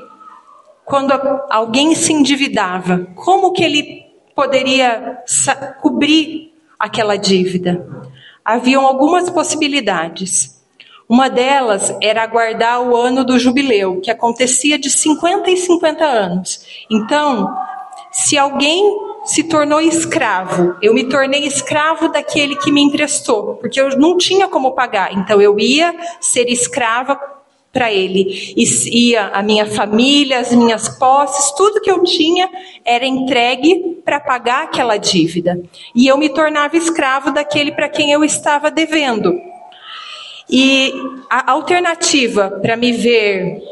quando alguém se endividava? Como que ele poderia cobrir aquela dívida? Haviam algumas possibilidades. Uma delas era aguardar o ano do jubileu, que acontecia de 50 em 50 anos. Então, se alguém se tornou escravo. Eu me tornei escravo daquele que me emprestou, porque eu não tinha como pagar. Então eu ia ser escrava para ele. E ia a minha família, as minhas posses, tudo que eu tinha era entregue para pagar aquela dívida. E eu me tornava escravo daquele para quem eu estava devendo. E a alternativa para me ver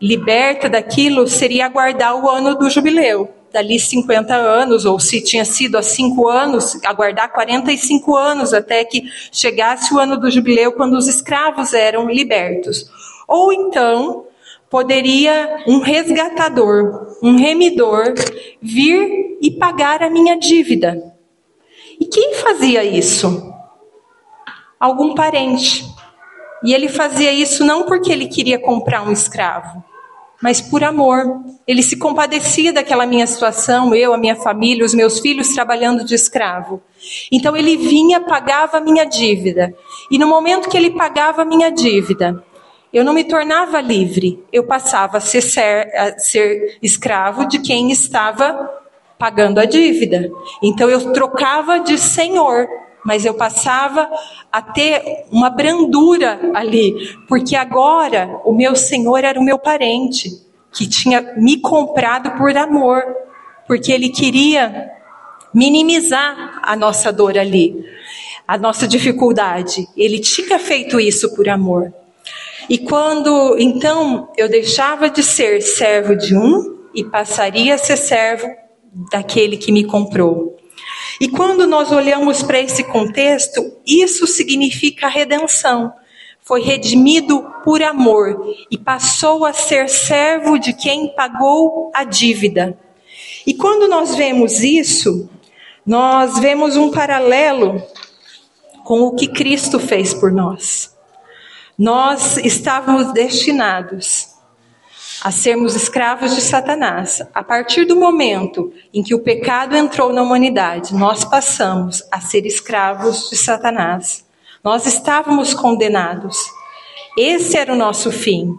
liberta daquilo seria aguardar o ano do jubileu dali 50 anos, ou se tinha sido há 5 anos, aguardar 45 anos até que chegasse o ano do jubileu, quando os escravos eram libertos. Ou então, poderia um resgatador, um remidor, vir e pagar a minha dívida. E quem fazia isso? Algum parente. E ele fazia isso não porque ele queria comprar um escravo, mas por amor. Ele se compadecia daquela minha situação, eu, a minha família, os meus filhos trabalhando de escravo. Então ele vinha, pagava a minha dívida. E no momento que ele pagava a minha dívida, eu não me tornava livre, eu passava a ser, ser, a ser escravo de quem estava pagando a dívida. Então eu trocava de senhor mas eu passava a ter uma brandura ali, porque agora o meu Senhor era o meu parente, que tinha me comprado por amor, porque ele queria minimizar a nossa dor ali, a nossa dificuldade. Ele tinha feito isso por amor. E quando então eu deixava de ser servo de um e passaria a ser servo daquele que me comprou. E quando nós olhamos para esse contexto, isso significa redenção. Foi redimido por amor e passou a ser servo de quem pagou a dívida. E quando nós vemos isso, nós vemos um paralelo com o que Cristo fez por nós. Nós estávamos destinados a sermos escravos de Satanás. A partir do momento em que o pecado entrou na humanidade, nós passamos a ser escravos de Satanás. Nós estávamos condenados. Esse era o nosso fim.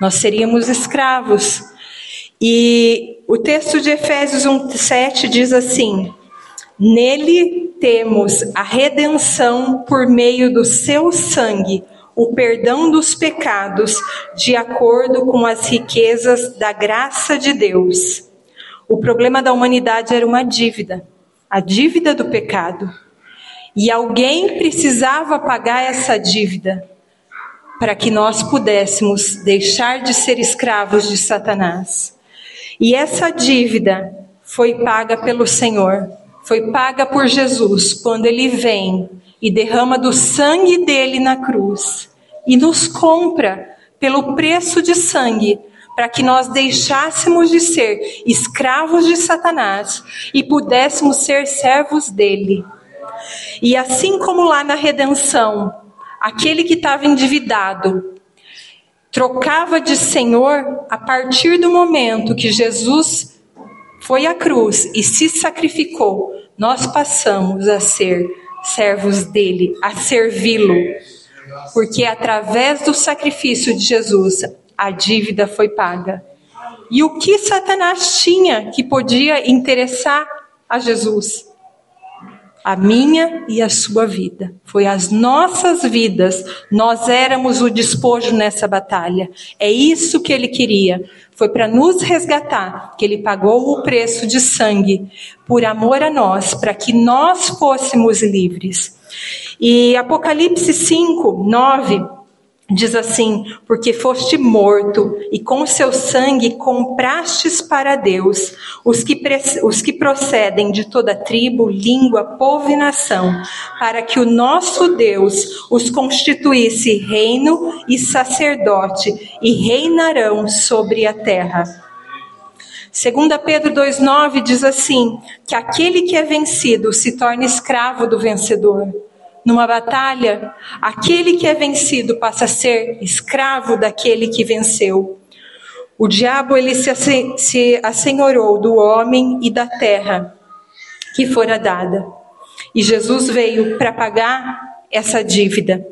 Nós seríamos escravos. E o texto de Efésios 1:7 diz assim: Nele temos a redenção por meio do seu sangue, o perdão dos pecados, de acordo com as riquezas da graça de Deus. O problema da humanidade era uma dívida, a dívida do pecado. E alguém precisava pagar essa dívida para que nós pudéssemos deixar de ser escravos de Satanás. E essa dívida foi paga pelo Senhor foi paga por Jesus quando ele vem e derrama do sangue dele na cruz e nos compra pelo preço de sangue para que nós deixássemos de ser escravos de Satanás e pudéssemos ser servos dele. E assim como lá na redenção, aquele que estava endividado trocava de Senhor a partir do momento que Jesus foi à cruz e se sacrificou, nós passamos a ser servos dele, a servi-lo. Porque através do sacrifício de Jesus, a dívida foi paga. E o que Satanás tinha que podia interessar a Jesus? A minha e a sua vida. Foi as nossas vidas. Nós éramos o despojo nessa batalha. É isso que ele queria. Foi para nos resgatar que ele pagou o preço de sangue por amor a nós, para que nós fôssemos livres. E Apocalipse 5, 9 Diz assim: Porque foste morto, e com seu sangue comprastes para Deus os que, os que procedem de toda tribo, língua, povo e nação, para que o nosso Deus os constituísse reino e sacerdote, e reinarão sobre a terra. 2 Pedro 2,9 diz assim: Que aquele que é vencido se torne escravo do vencedor. Numa batalha, aquele que é vencido passa a ser escravo daquele que venceu. O diabo ele se, se assenhorou do homem e da terra que fora dada. E Jesus veio para pagar essa dívida.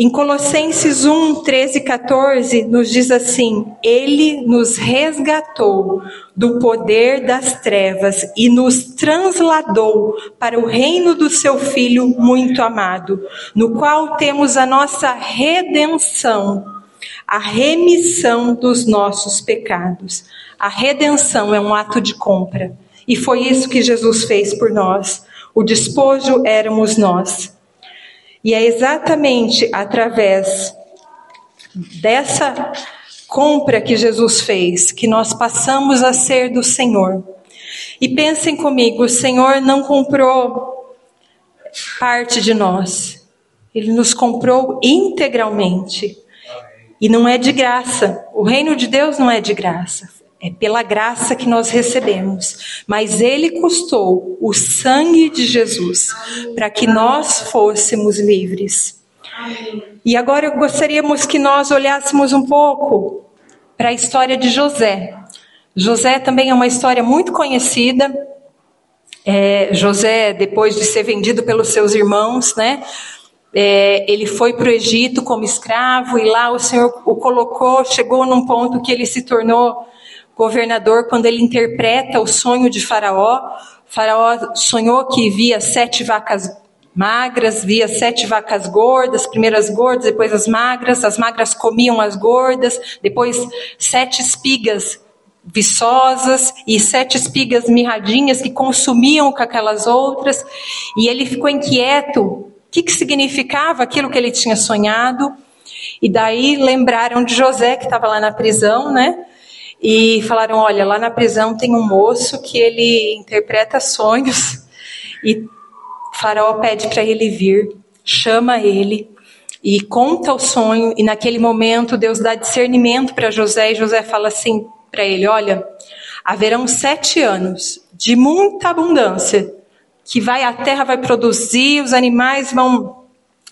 Em Colossenses 1, 13 e 14, nos diz assim: Ele nos resgatou do poder das trevas e nos transladou para o reino do seu Filho muito amado, no qual temos a nossa redenção, a remissão dos nossos pecados. A redenção é um ato de compra. E foi isso que Jesus fez por nós. O despojo éramos nós. E é exatamente através dessa compra que Jesus fez que nós passamos a ser do Senhor. E pensem comigo, o Senhor não comprou parte de nós. Ele nos comprou integralmente. E não é de graça. O reino de Deus não é de graça. É pela graça que nós recebemos. Mas ele custou o sangue de Jesus para que nós fôssemos livres. E agora gostaríamos que nós olhássemos um pouco para a história de José. José também é uma história muito conhecida. É, José, depois de ser vendido pelos seus irmãos, né? É, ele foi para o Egito como escravo e lá o Senhor o colocou, chegou num ponto que ele se tornou governador quando ele interpreta o sonho de Faraó. Faraó sonhou que via sete vacas magras, via sete vacas gordas, primeiras gordas, depois as magras, as magras comiam as gordas, depois sete espigas viçosas e sete espigas mirradinhas que consumiam com aquelas outras, e ele ficou inquieto. O que, que significava aquilo que ele tinha sonhado? E daí lembraram de José, que estava lá na prisão, né? E falaram: olha, lá na prisão tem um moço que ele interpreta sonhos E Faraó pede para ele vir, chama ele e conta o sonho. E naquele momento Deus dá discernimento para José e José fala assim para ele: Olha, haverão sete anos de muita abundância que vai a terra vai produzir, os animais vão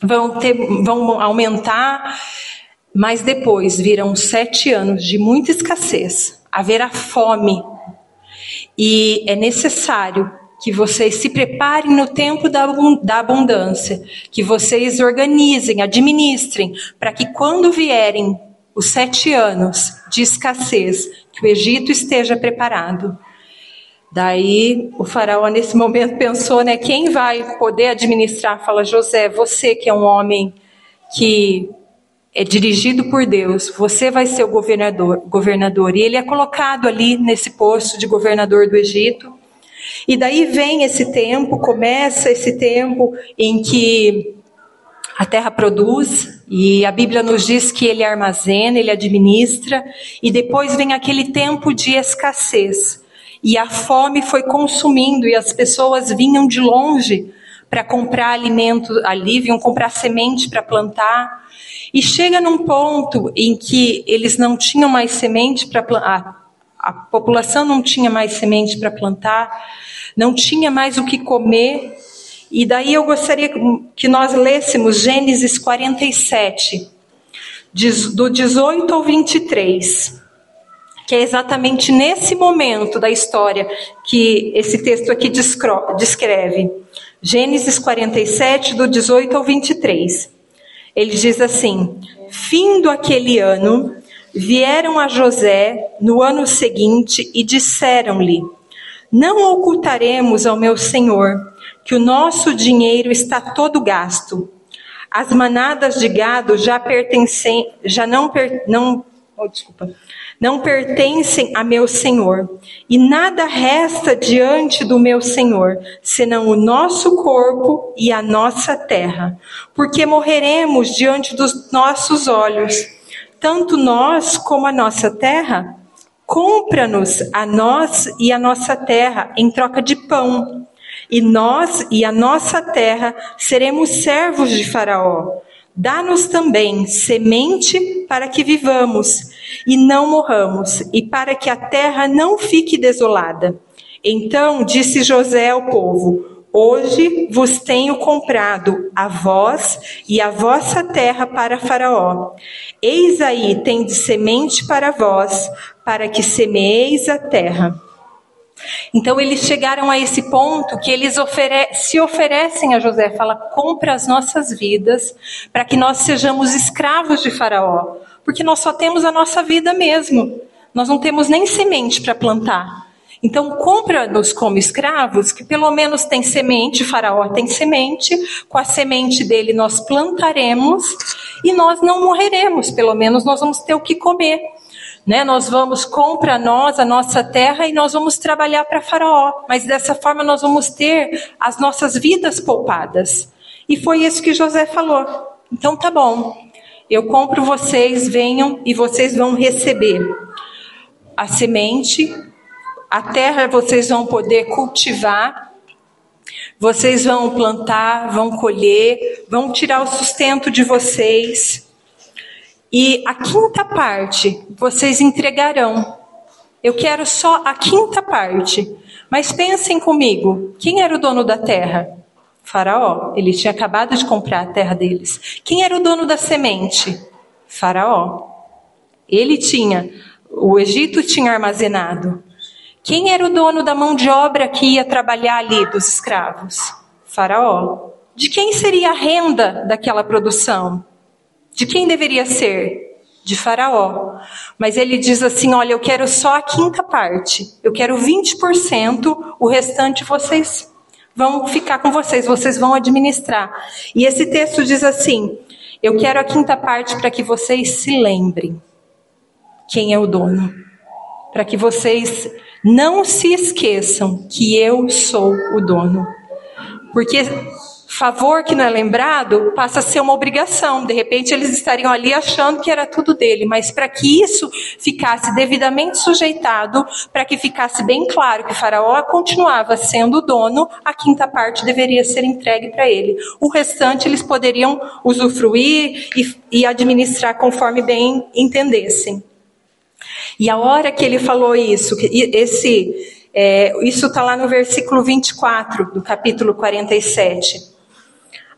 vão ter vão aumentar, mas depois virão sete anos de muita escassez, haverá fome e é necessário que vocês se preparem no tempo da, abundância, que vocês organizem, administrem, para que quando vierem os sete anos de escassez, que o Egito esteja preparado. Daí o faraó nesse momento pensou, né, quem vai poder administrar? Fala José, você que é um homem que é dirigido por Deus, você vai ser o governador, governador. E ele é colocado ali nesse posto de governador do Egito. E daí vem esse tempo, começa esse tempo em que a terra produz, e a Bíblia nos diz que ele armazena, ele administra, e depois vem aquele tempo de escassez. E a fome foi consumindo, e as pessoas vinham de longe para comprar alimento ali, vinham comprar semente para plantar. E chega num ponto em que eles não tinham mais semente para plantar, a população não tinha mais semente para plantar, não tinha mais o que comer. E daí eu gostaria que nós lêssemos Gênesis 47, do 18 ao 23, que é exatamente nesse momento da história que esse texto aqui descreve. Gênesis 47, do 18 ao 23. Ele diz assim: Findo aquele ano, vieram a José no ano seguinte e disseram-lhe: Não ocultaremos ao meu senhor que o nosso dinheiro está todo gasto. As manadas de gado já pertencem, já não, per, não, oh, desculpa, não pertencem a meu senhor, e nada resta diante do meu senhor, senão o nosso corpo e a nossa terra, porque morreremos diante dos nossos olhos, tanto nós como a nossa terra. Compra-nos a nós e a nossa terra em troca de pão, e nós e a nossa terra seremos servos de Faraó. Dá-nos também semente para que vivamos e não morramos, e para que a terra não fique desolada. Então disse José ao povo: Hoje vos tenho comprado a vós e a vossa terra para Faraó. Eis aí tem semente para vós, para que semeeis a terra. Então eles chegaram a esse ponto que eles ofere se oferecem a José, fala: compra as nossas vidas para que nós sejamos escravos de Faraó, porque nós só temos a nossa vida mesmo. Nós não temos nem semente para plantar. Então compra-nos como escravos, que pelo menos tem semente, Faraó tem semente, com a semente dele nós plantaremos e nós não morreremos, pelo menos nós vamos ter o que comer. Né? Nós vamos compra nós a nossa terra e nós vamos trabalhar para Faraó, mas dessa forma nós vamos ter as nossas vidas poupadas. E foi isso que José falou. Então tá bom. Eu compro vocês, venham e vocês vão receber a semente, a terra vocês vão poder cultivar, vocês vão plantar, vão colher, vão tirar o sustento de vocês. E a quinta parte vocês entregarão. Eu quero só a quinta parte. Mas pensem comigo: quem era o dono da terra? Faraó. Ele tinha acabado de comprar a terra deles. Quem era o dono da semente? Faraó. Ele tinha, o Egito tinha armazenado. Quem era o dono da mão de obra que ia trabalhar ali dos escravos? Faraó. De quem seria a renda daquela produção? De quem deveria ser? De Faraó. Mas ele diz assim: Olha, eu quero só a quinta parte. Eu quero 20%, o restante vocês vão ficar com vocês, vocês vão administrar. E esse texto diz assim: Eu quero a quinta parte para que vocês se lembrem quem é o dono. Para que vocês não se esqueçam que eu sou o dono. Porque favor que não é lembrado passa a ser uma obrigação. De repente, eles estariam ali achando que era tudo dele, mas para que isso ficasse devidamente sujeitado, para que ficasse bem claro que Faraó continuava sendo o dono, a quinta parte deveria ser entregue para ele. O restante eles poderiam usufruir e, e administrar conforme bem entendessem. E a hora que ele falou isso, esse, é, isso está lá no versículo 24 do capítulo 47.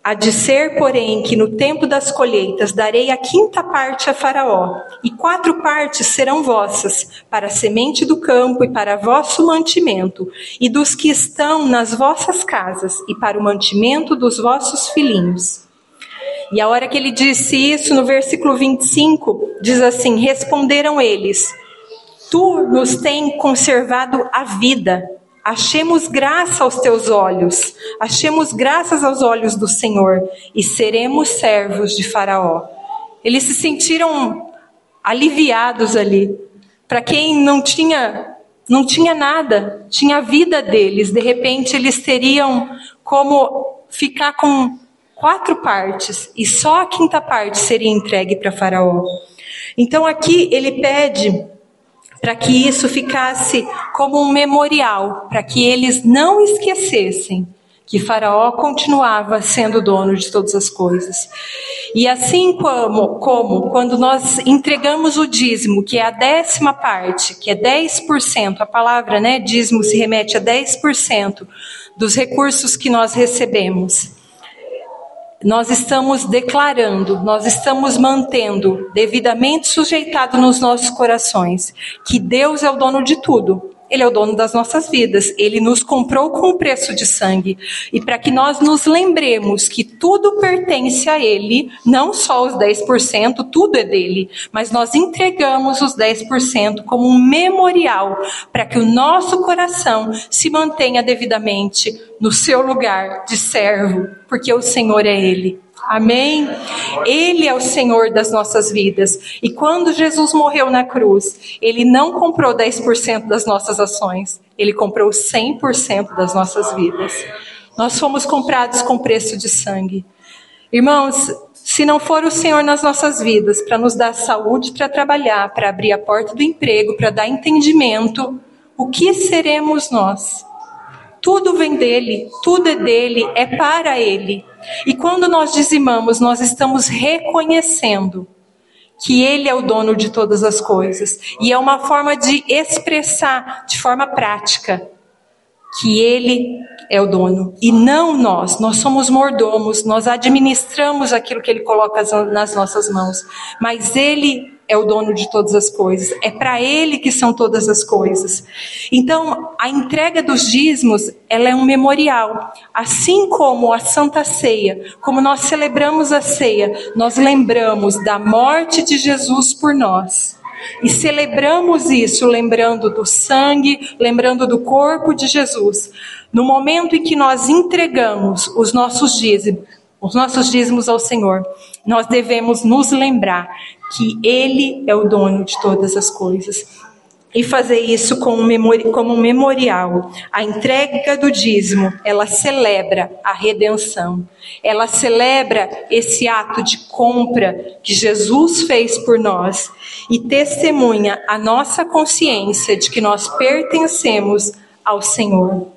Há de ser, porém, que no tempo das colheitas darei a quinta parte a Faraó, e quatro partes serão vossas, para a semente do campo e para vosso mantimento, e dos que estão nas vossas casas, e para o mantimento dos vossos filhinhos. E a hora que ele disse isso, no versículo 25, diz assim: Responderam eles: Tu nos tem conservado a vida Achemos graça aos teus olhos, achemos graças aos olhos do Senhor e seremos servos de Faraó. Eles se sentiram aliviados ali. Para quem não tinha não tinha nada, tinha a vida deles, de repente eles teriam como ficar com quatro partes e só a quinta parte seria entregue para Faraó. Então aqui ele pede para que isso ficasse como um memorial, para que eles não esquecessem que Faraó continuava sendo dono de todas as coisas. E assim como, como quando nós entregamos o dízimo, que é a décima parte, que é 10%, a palavra né, dízimo se remete a 10% dos recursos que nós recebemos nós estamos declarando, nós estamos mantendo devidamente sujeitado nos nossos corações que Deus é o dono de tudo. Ele é o dono das nossas vidas. Ele nos comprou com o preço de sangue. E para que nós nos lembremos que tudo pertence a Ele, não só os 10%, tudo é dele, mas nós entregamos os 10% como um memorial para que o nosso coração se mantenha devidamente no seu lugar de servo, porque o Senhor é Ele. Amém? Ele é o Senhor das nossas vidas. E quando Jesus morreu na cruz, ele não comprou 10% das nossas ações, ele comprou 100% das nossas vidas. Nós fomos comprados com preço de sangue. Irmãos, se não for o Senhor nas nossas vidas para nos dar saúde para trabalhar, para abrir a porta do emprego, para dar entendimento, o que seremos nós? Tudo vem dele, tudo é dele, é para ele. E quando nós dizimamos, nós estamos reconhecendo que Ele é o dono de todas as coisas. E é uma forma de expressar de forma prática que Ele é o dono e não nós. Nós somos mordomos, nós administramos aquilo que Ele coloca nas nossas mãos. Mas Ele é o dono de todas as coisas, é para ele que são todas as coisas. Então, a entrega dos dízimos, ela é um memorial, assim como a Santa Ceia, como nós celebramos a ceia, nós lembramos da morte de Jesus por nós. E celebramos isso lembrando do sangue, lembrando do corpo de Jesus. No momento em que nós entregamos os nossos dízimos, os nossos dízimos ao Senhor, nós devemos nos lembrar que Ele é o dono de todas as coisas. E fazer isso como um memorial. A entrega do dízimo, ela celebra a redenção. Ela celebra esse ato de compra que Jesus fez por nós e testemunha a nossa consciência de que nós pertencemos ao Senhor.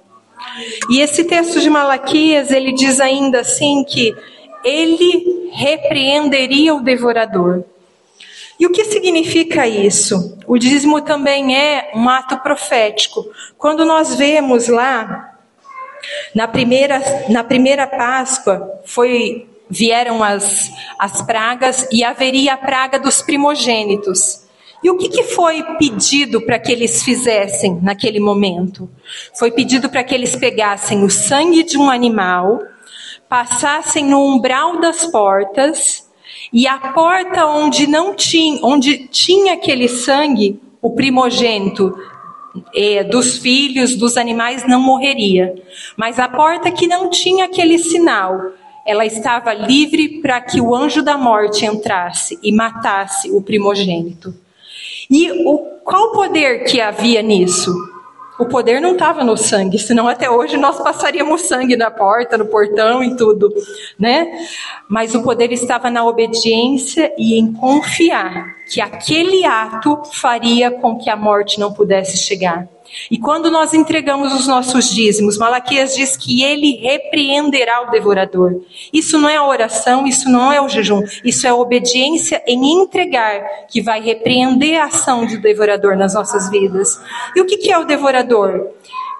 E esse texto de Malaquias, ele diz ainda assim que ele repreenderia o devorador. E o que significa isso? O dízimo também é um ato profético. Quando nós vemos lá, na primeira, na primeira Páscoa, foi, vieram as, as pragas e haveria a praga dos primogênitos. E o que, que foi pedido para que eles fizessem naquele momento? Foi pedido para que eles pegassem o sangue de um animal, passassem no umbral das portas e a porta onde não tinha, onde tinha aquele sangue, o primogênito é, dos filhos, dos animais não morreria. Mas a porta que não tinha aquele sinal, ela estava livre para que o anjo da morte entrasse e matasse o primogênito. E o, qual poder que havia nisso? O poder não estava no sangue, senão até hoje nós passaríamos sangue na porta, no portão e tudo, né? Mas o poder estava na obediência e em confiar que aquele ato faria com que a morte não pudesse chegar. E quando nós entregamos os nossos dízimos, Malaquias diz que ele repreenderá o devorador. Isso não é a oração, isso não é o jejum, isso é a obediência em entregar que vai repreender a ação do devorador nas nossas vidas. E o que é o devorador?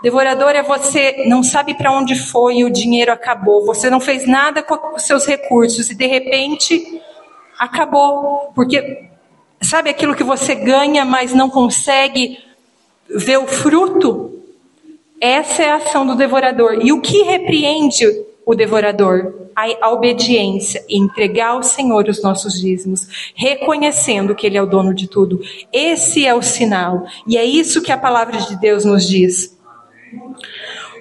Devorador é você não sabe para onde foi e o dinheiro acabou. Você não fez nada com os seus recursos e de repente acabou. Porque sabe aquilo que você ganha, mas não consegue vê o fruto, essa é a ação do devorador. E o que repreende o devorador? A, obediência entregar ao Senhor os nossos dízimos, reconhecendo que Ele é o dono de tudo. Esse é o sinal. E é isso que a palavra de Deus nos diz.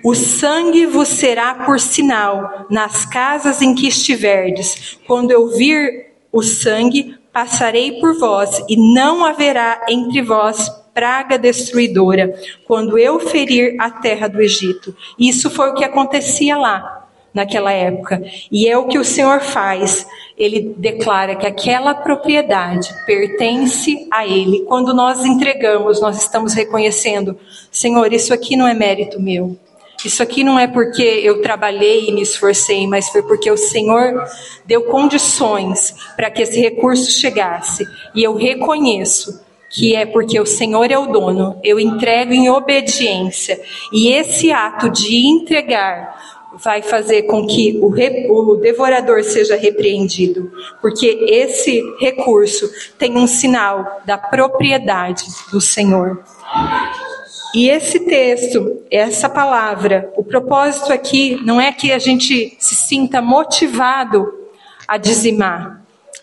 O sangue vos será por sinal nas casas em que estiverdes. Quando eu vir o sangue, passarei por vós, e não haverá entre vós praga destruidora quando eu ferir a terra do Egito. Isso foi o que acontecia lá naquela época. E é o que o Senhor faz. Ele declara que aquela propriedade pertence a Ele. Quando nós entregamos, nós estamos reconhecendo: Senhor, isso aqui não é mérito meu. Isso aqui não é porque eu trabalhei e me esforcei, mas foi porque o Senhor deu condições para que esse recurso chegasse. E eu reconheço que é porque o Senhor é o dono, eu entrego em obediência. E esse ato de entregar vai fazer com que o, re, o, devorador seja repreendido, porque esse recurso tem um sinal da propriedade do Senhor. E esse texto, essa palavra, o propósito aqui não é que a gente se sinta motivado a dizimar,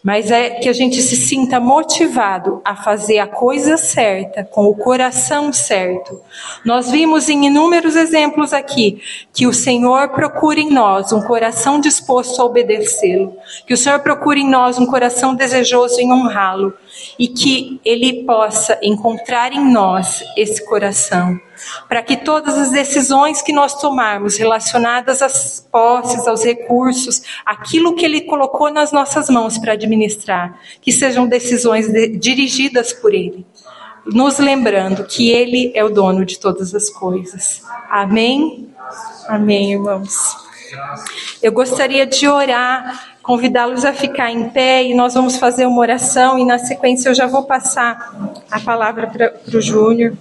mas é que a gente se sinta motivado a fazer a coisa certa, com o coração certo. Nós vimos em inúmeros exemplos aqui que o Senhor procura em nós um coração disposto a obedecê-lo, que o Senhor procura em nós um coração desejoso em honrá-lo e que ele possa encontrar em nós esse coração para que todas as decisões que nós tomarmos relacionadas às posses, aos recursos, aquilo que Ele colocou nas nossas mãos para administrar, que sejam decisões de, dirigidas por Ele, nos lembrando que Ele é o dono de todas as coisas. Amém? Amém, irmãos. Eu gostaria de orar, convidá-los a ficar em pé e nós vamos fazer uma oração e na sequência eu já vou passar a palavra para o Júnior.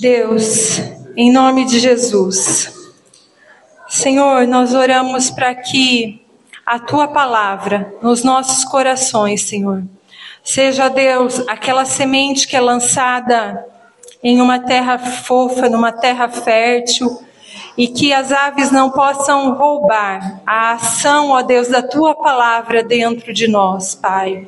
Deus, em nome de Jesus, Senhor, nós oramos para que a tua palavra nos nossos corações, Senhor, seja, Deus, aquela semente que é lançada em uma terra fofa, numa terra fértil, e que as aves não possam roubar a ação, ó Deus, da tua palavra dentro de nós, Pai.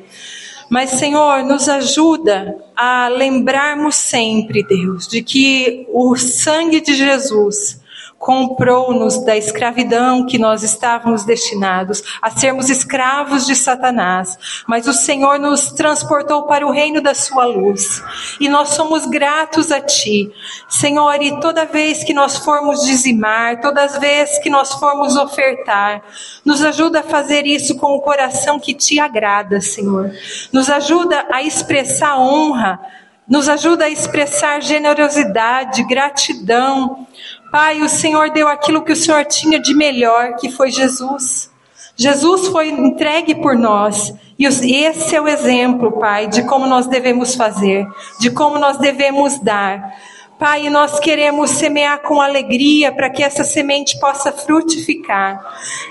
Mas, Senhor, nos ajuda a lembrarmos sempre, Deus, de que o sangue de Jesus comprou-nos da escravidão que nós estávamos destinados a sermos escravos de Satanás, mas o Senhor nos transportou para o reino da sua luz. E nós somos gratos a ti, Senhor, e toda vez que nós formos dizimar, toda vez que nós formos ofertar, nos ajuda a fazer isso com o coração que te agrada, Senhor. Nos ajuda a expressar honra, nos ajuda a expressar generosidade, gratidão, Pai, o Senhor deu aquilo que o Senhor tinha de melhor, que foi Jesus. Jesus foi entregue por nós. E esse é o exemplo, Pai, de como nós devemos fazer, de como nós devemos dar. Pai, nós queremos semear com alegria para que essa semente possa frutificar.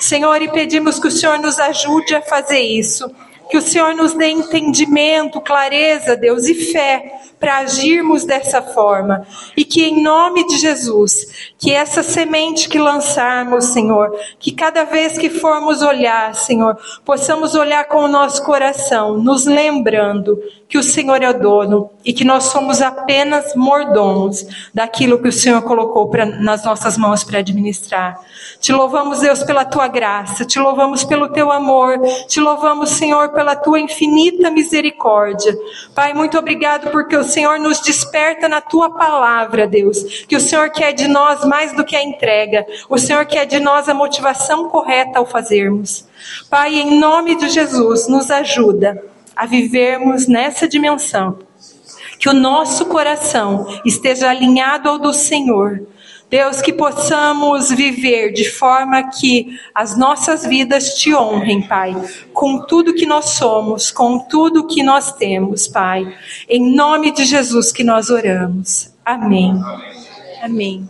Senhor, e pedimos que o Senhor nos ajude a fazer isso. Que o Senhor nos dê entendimento, clareza, Deus, e fé para agirmos dessa forma. E que em nome de Jesus, que essa semente que lançarmos, Senhor, que cada vez que formos olhar, Senhor, possamos olhar com o nosso coração, nos lembrando que o Senhor é o dono e que nós somos apenas mordomos daquilo que o Senhor colocou pra, nas nossas mãos para administrar. Te louvamos, Deus, pela tua graça, te louvamos pelo teu amor, te louvamos, Senhor, pela tua infinita misericórdia. Pai, muito obrigado porque o Senhor nos desperta na tua palavra, Deus. Que o Senhor quer de nós mais do que a entrega. O Senhor quer de nós a motivação correta ao fazermos. Pai, em nome de Jesus, nos ajuda a vivermos nessa dimensão. Que o nosso coração esteja alinhado ao do Senhor Deus, que possamos viver de forma que as nossas vidas te honrem, Pai, com tudo que nós somos, com tudo que nós temos, Pai. Em nome de Jesus que nós oramos. Amém. Amém.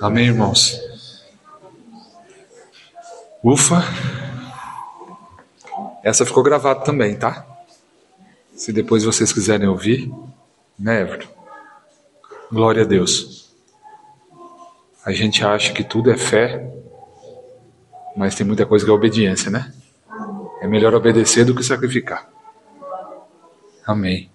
Amém, irmãos? Ufa! Essa ficou gravada também, tá? Se depois vocês quiserem ouvir, né, Everton? Glória a Deus. A gente acha que tudo é fé, mas tem muita coisa que é obediência, né? É melhor obedecer do que sacrificar. Amém.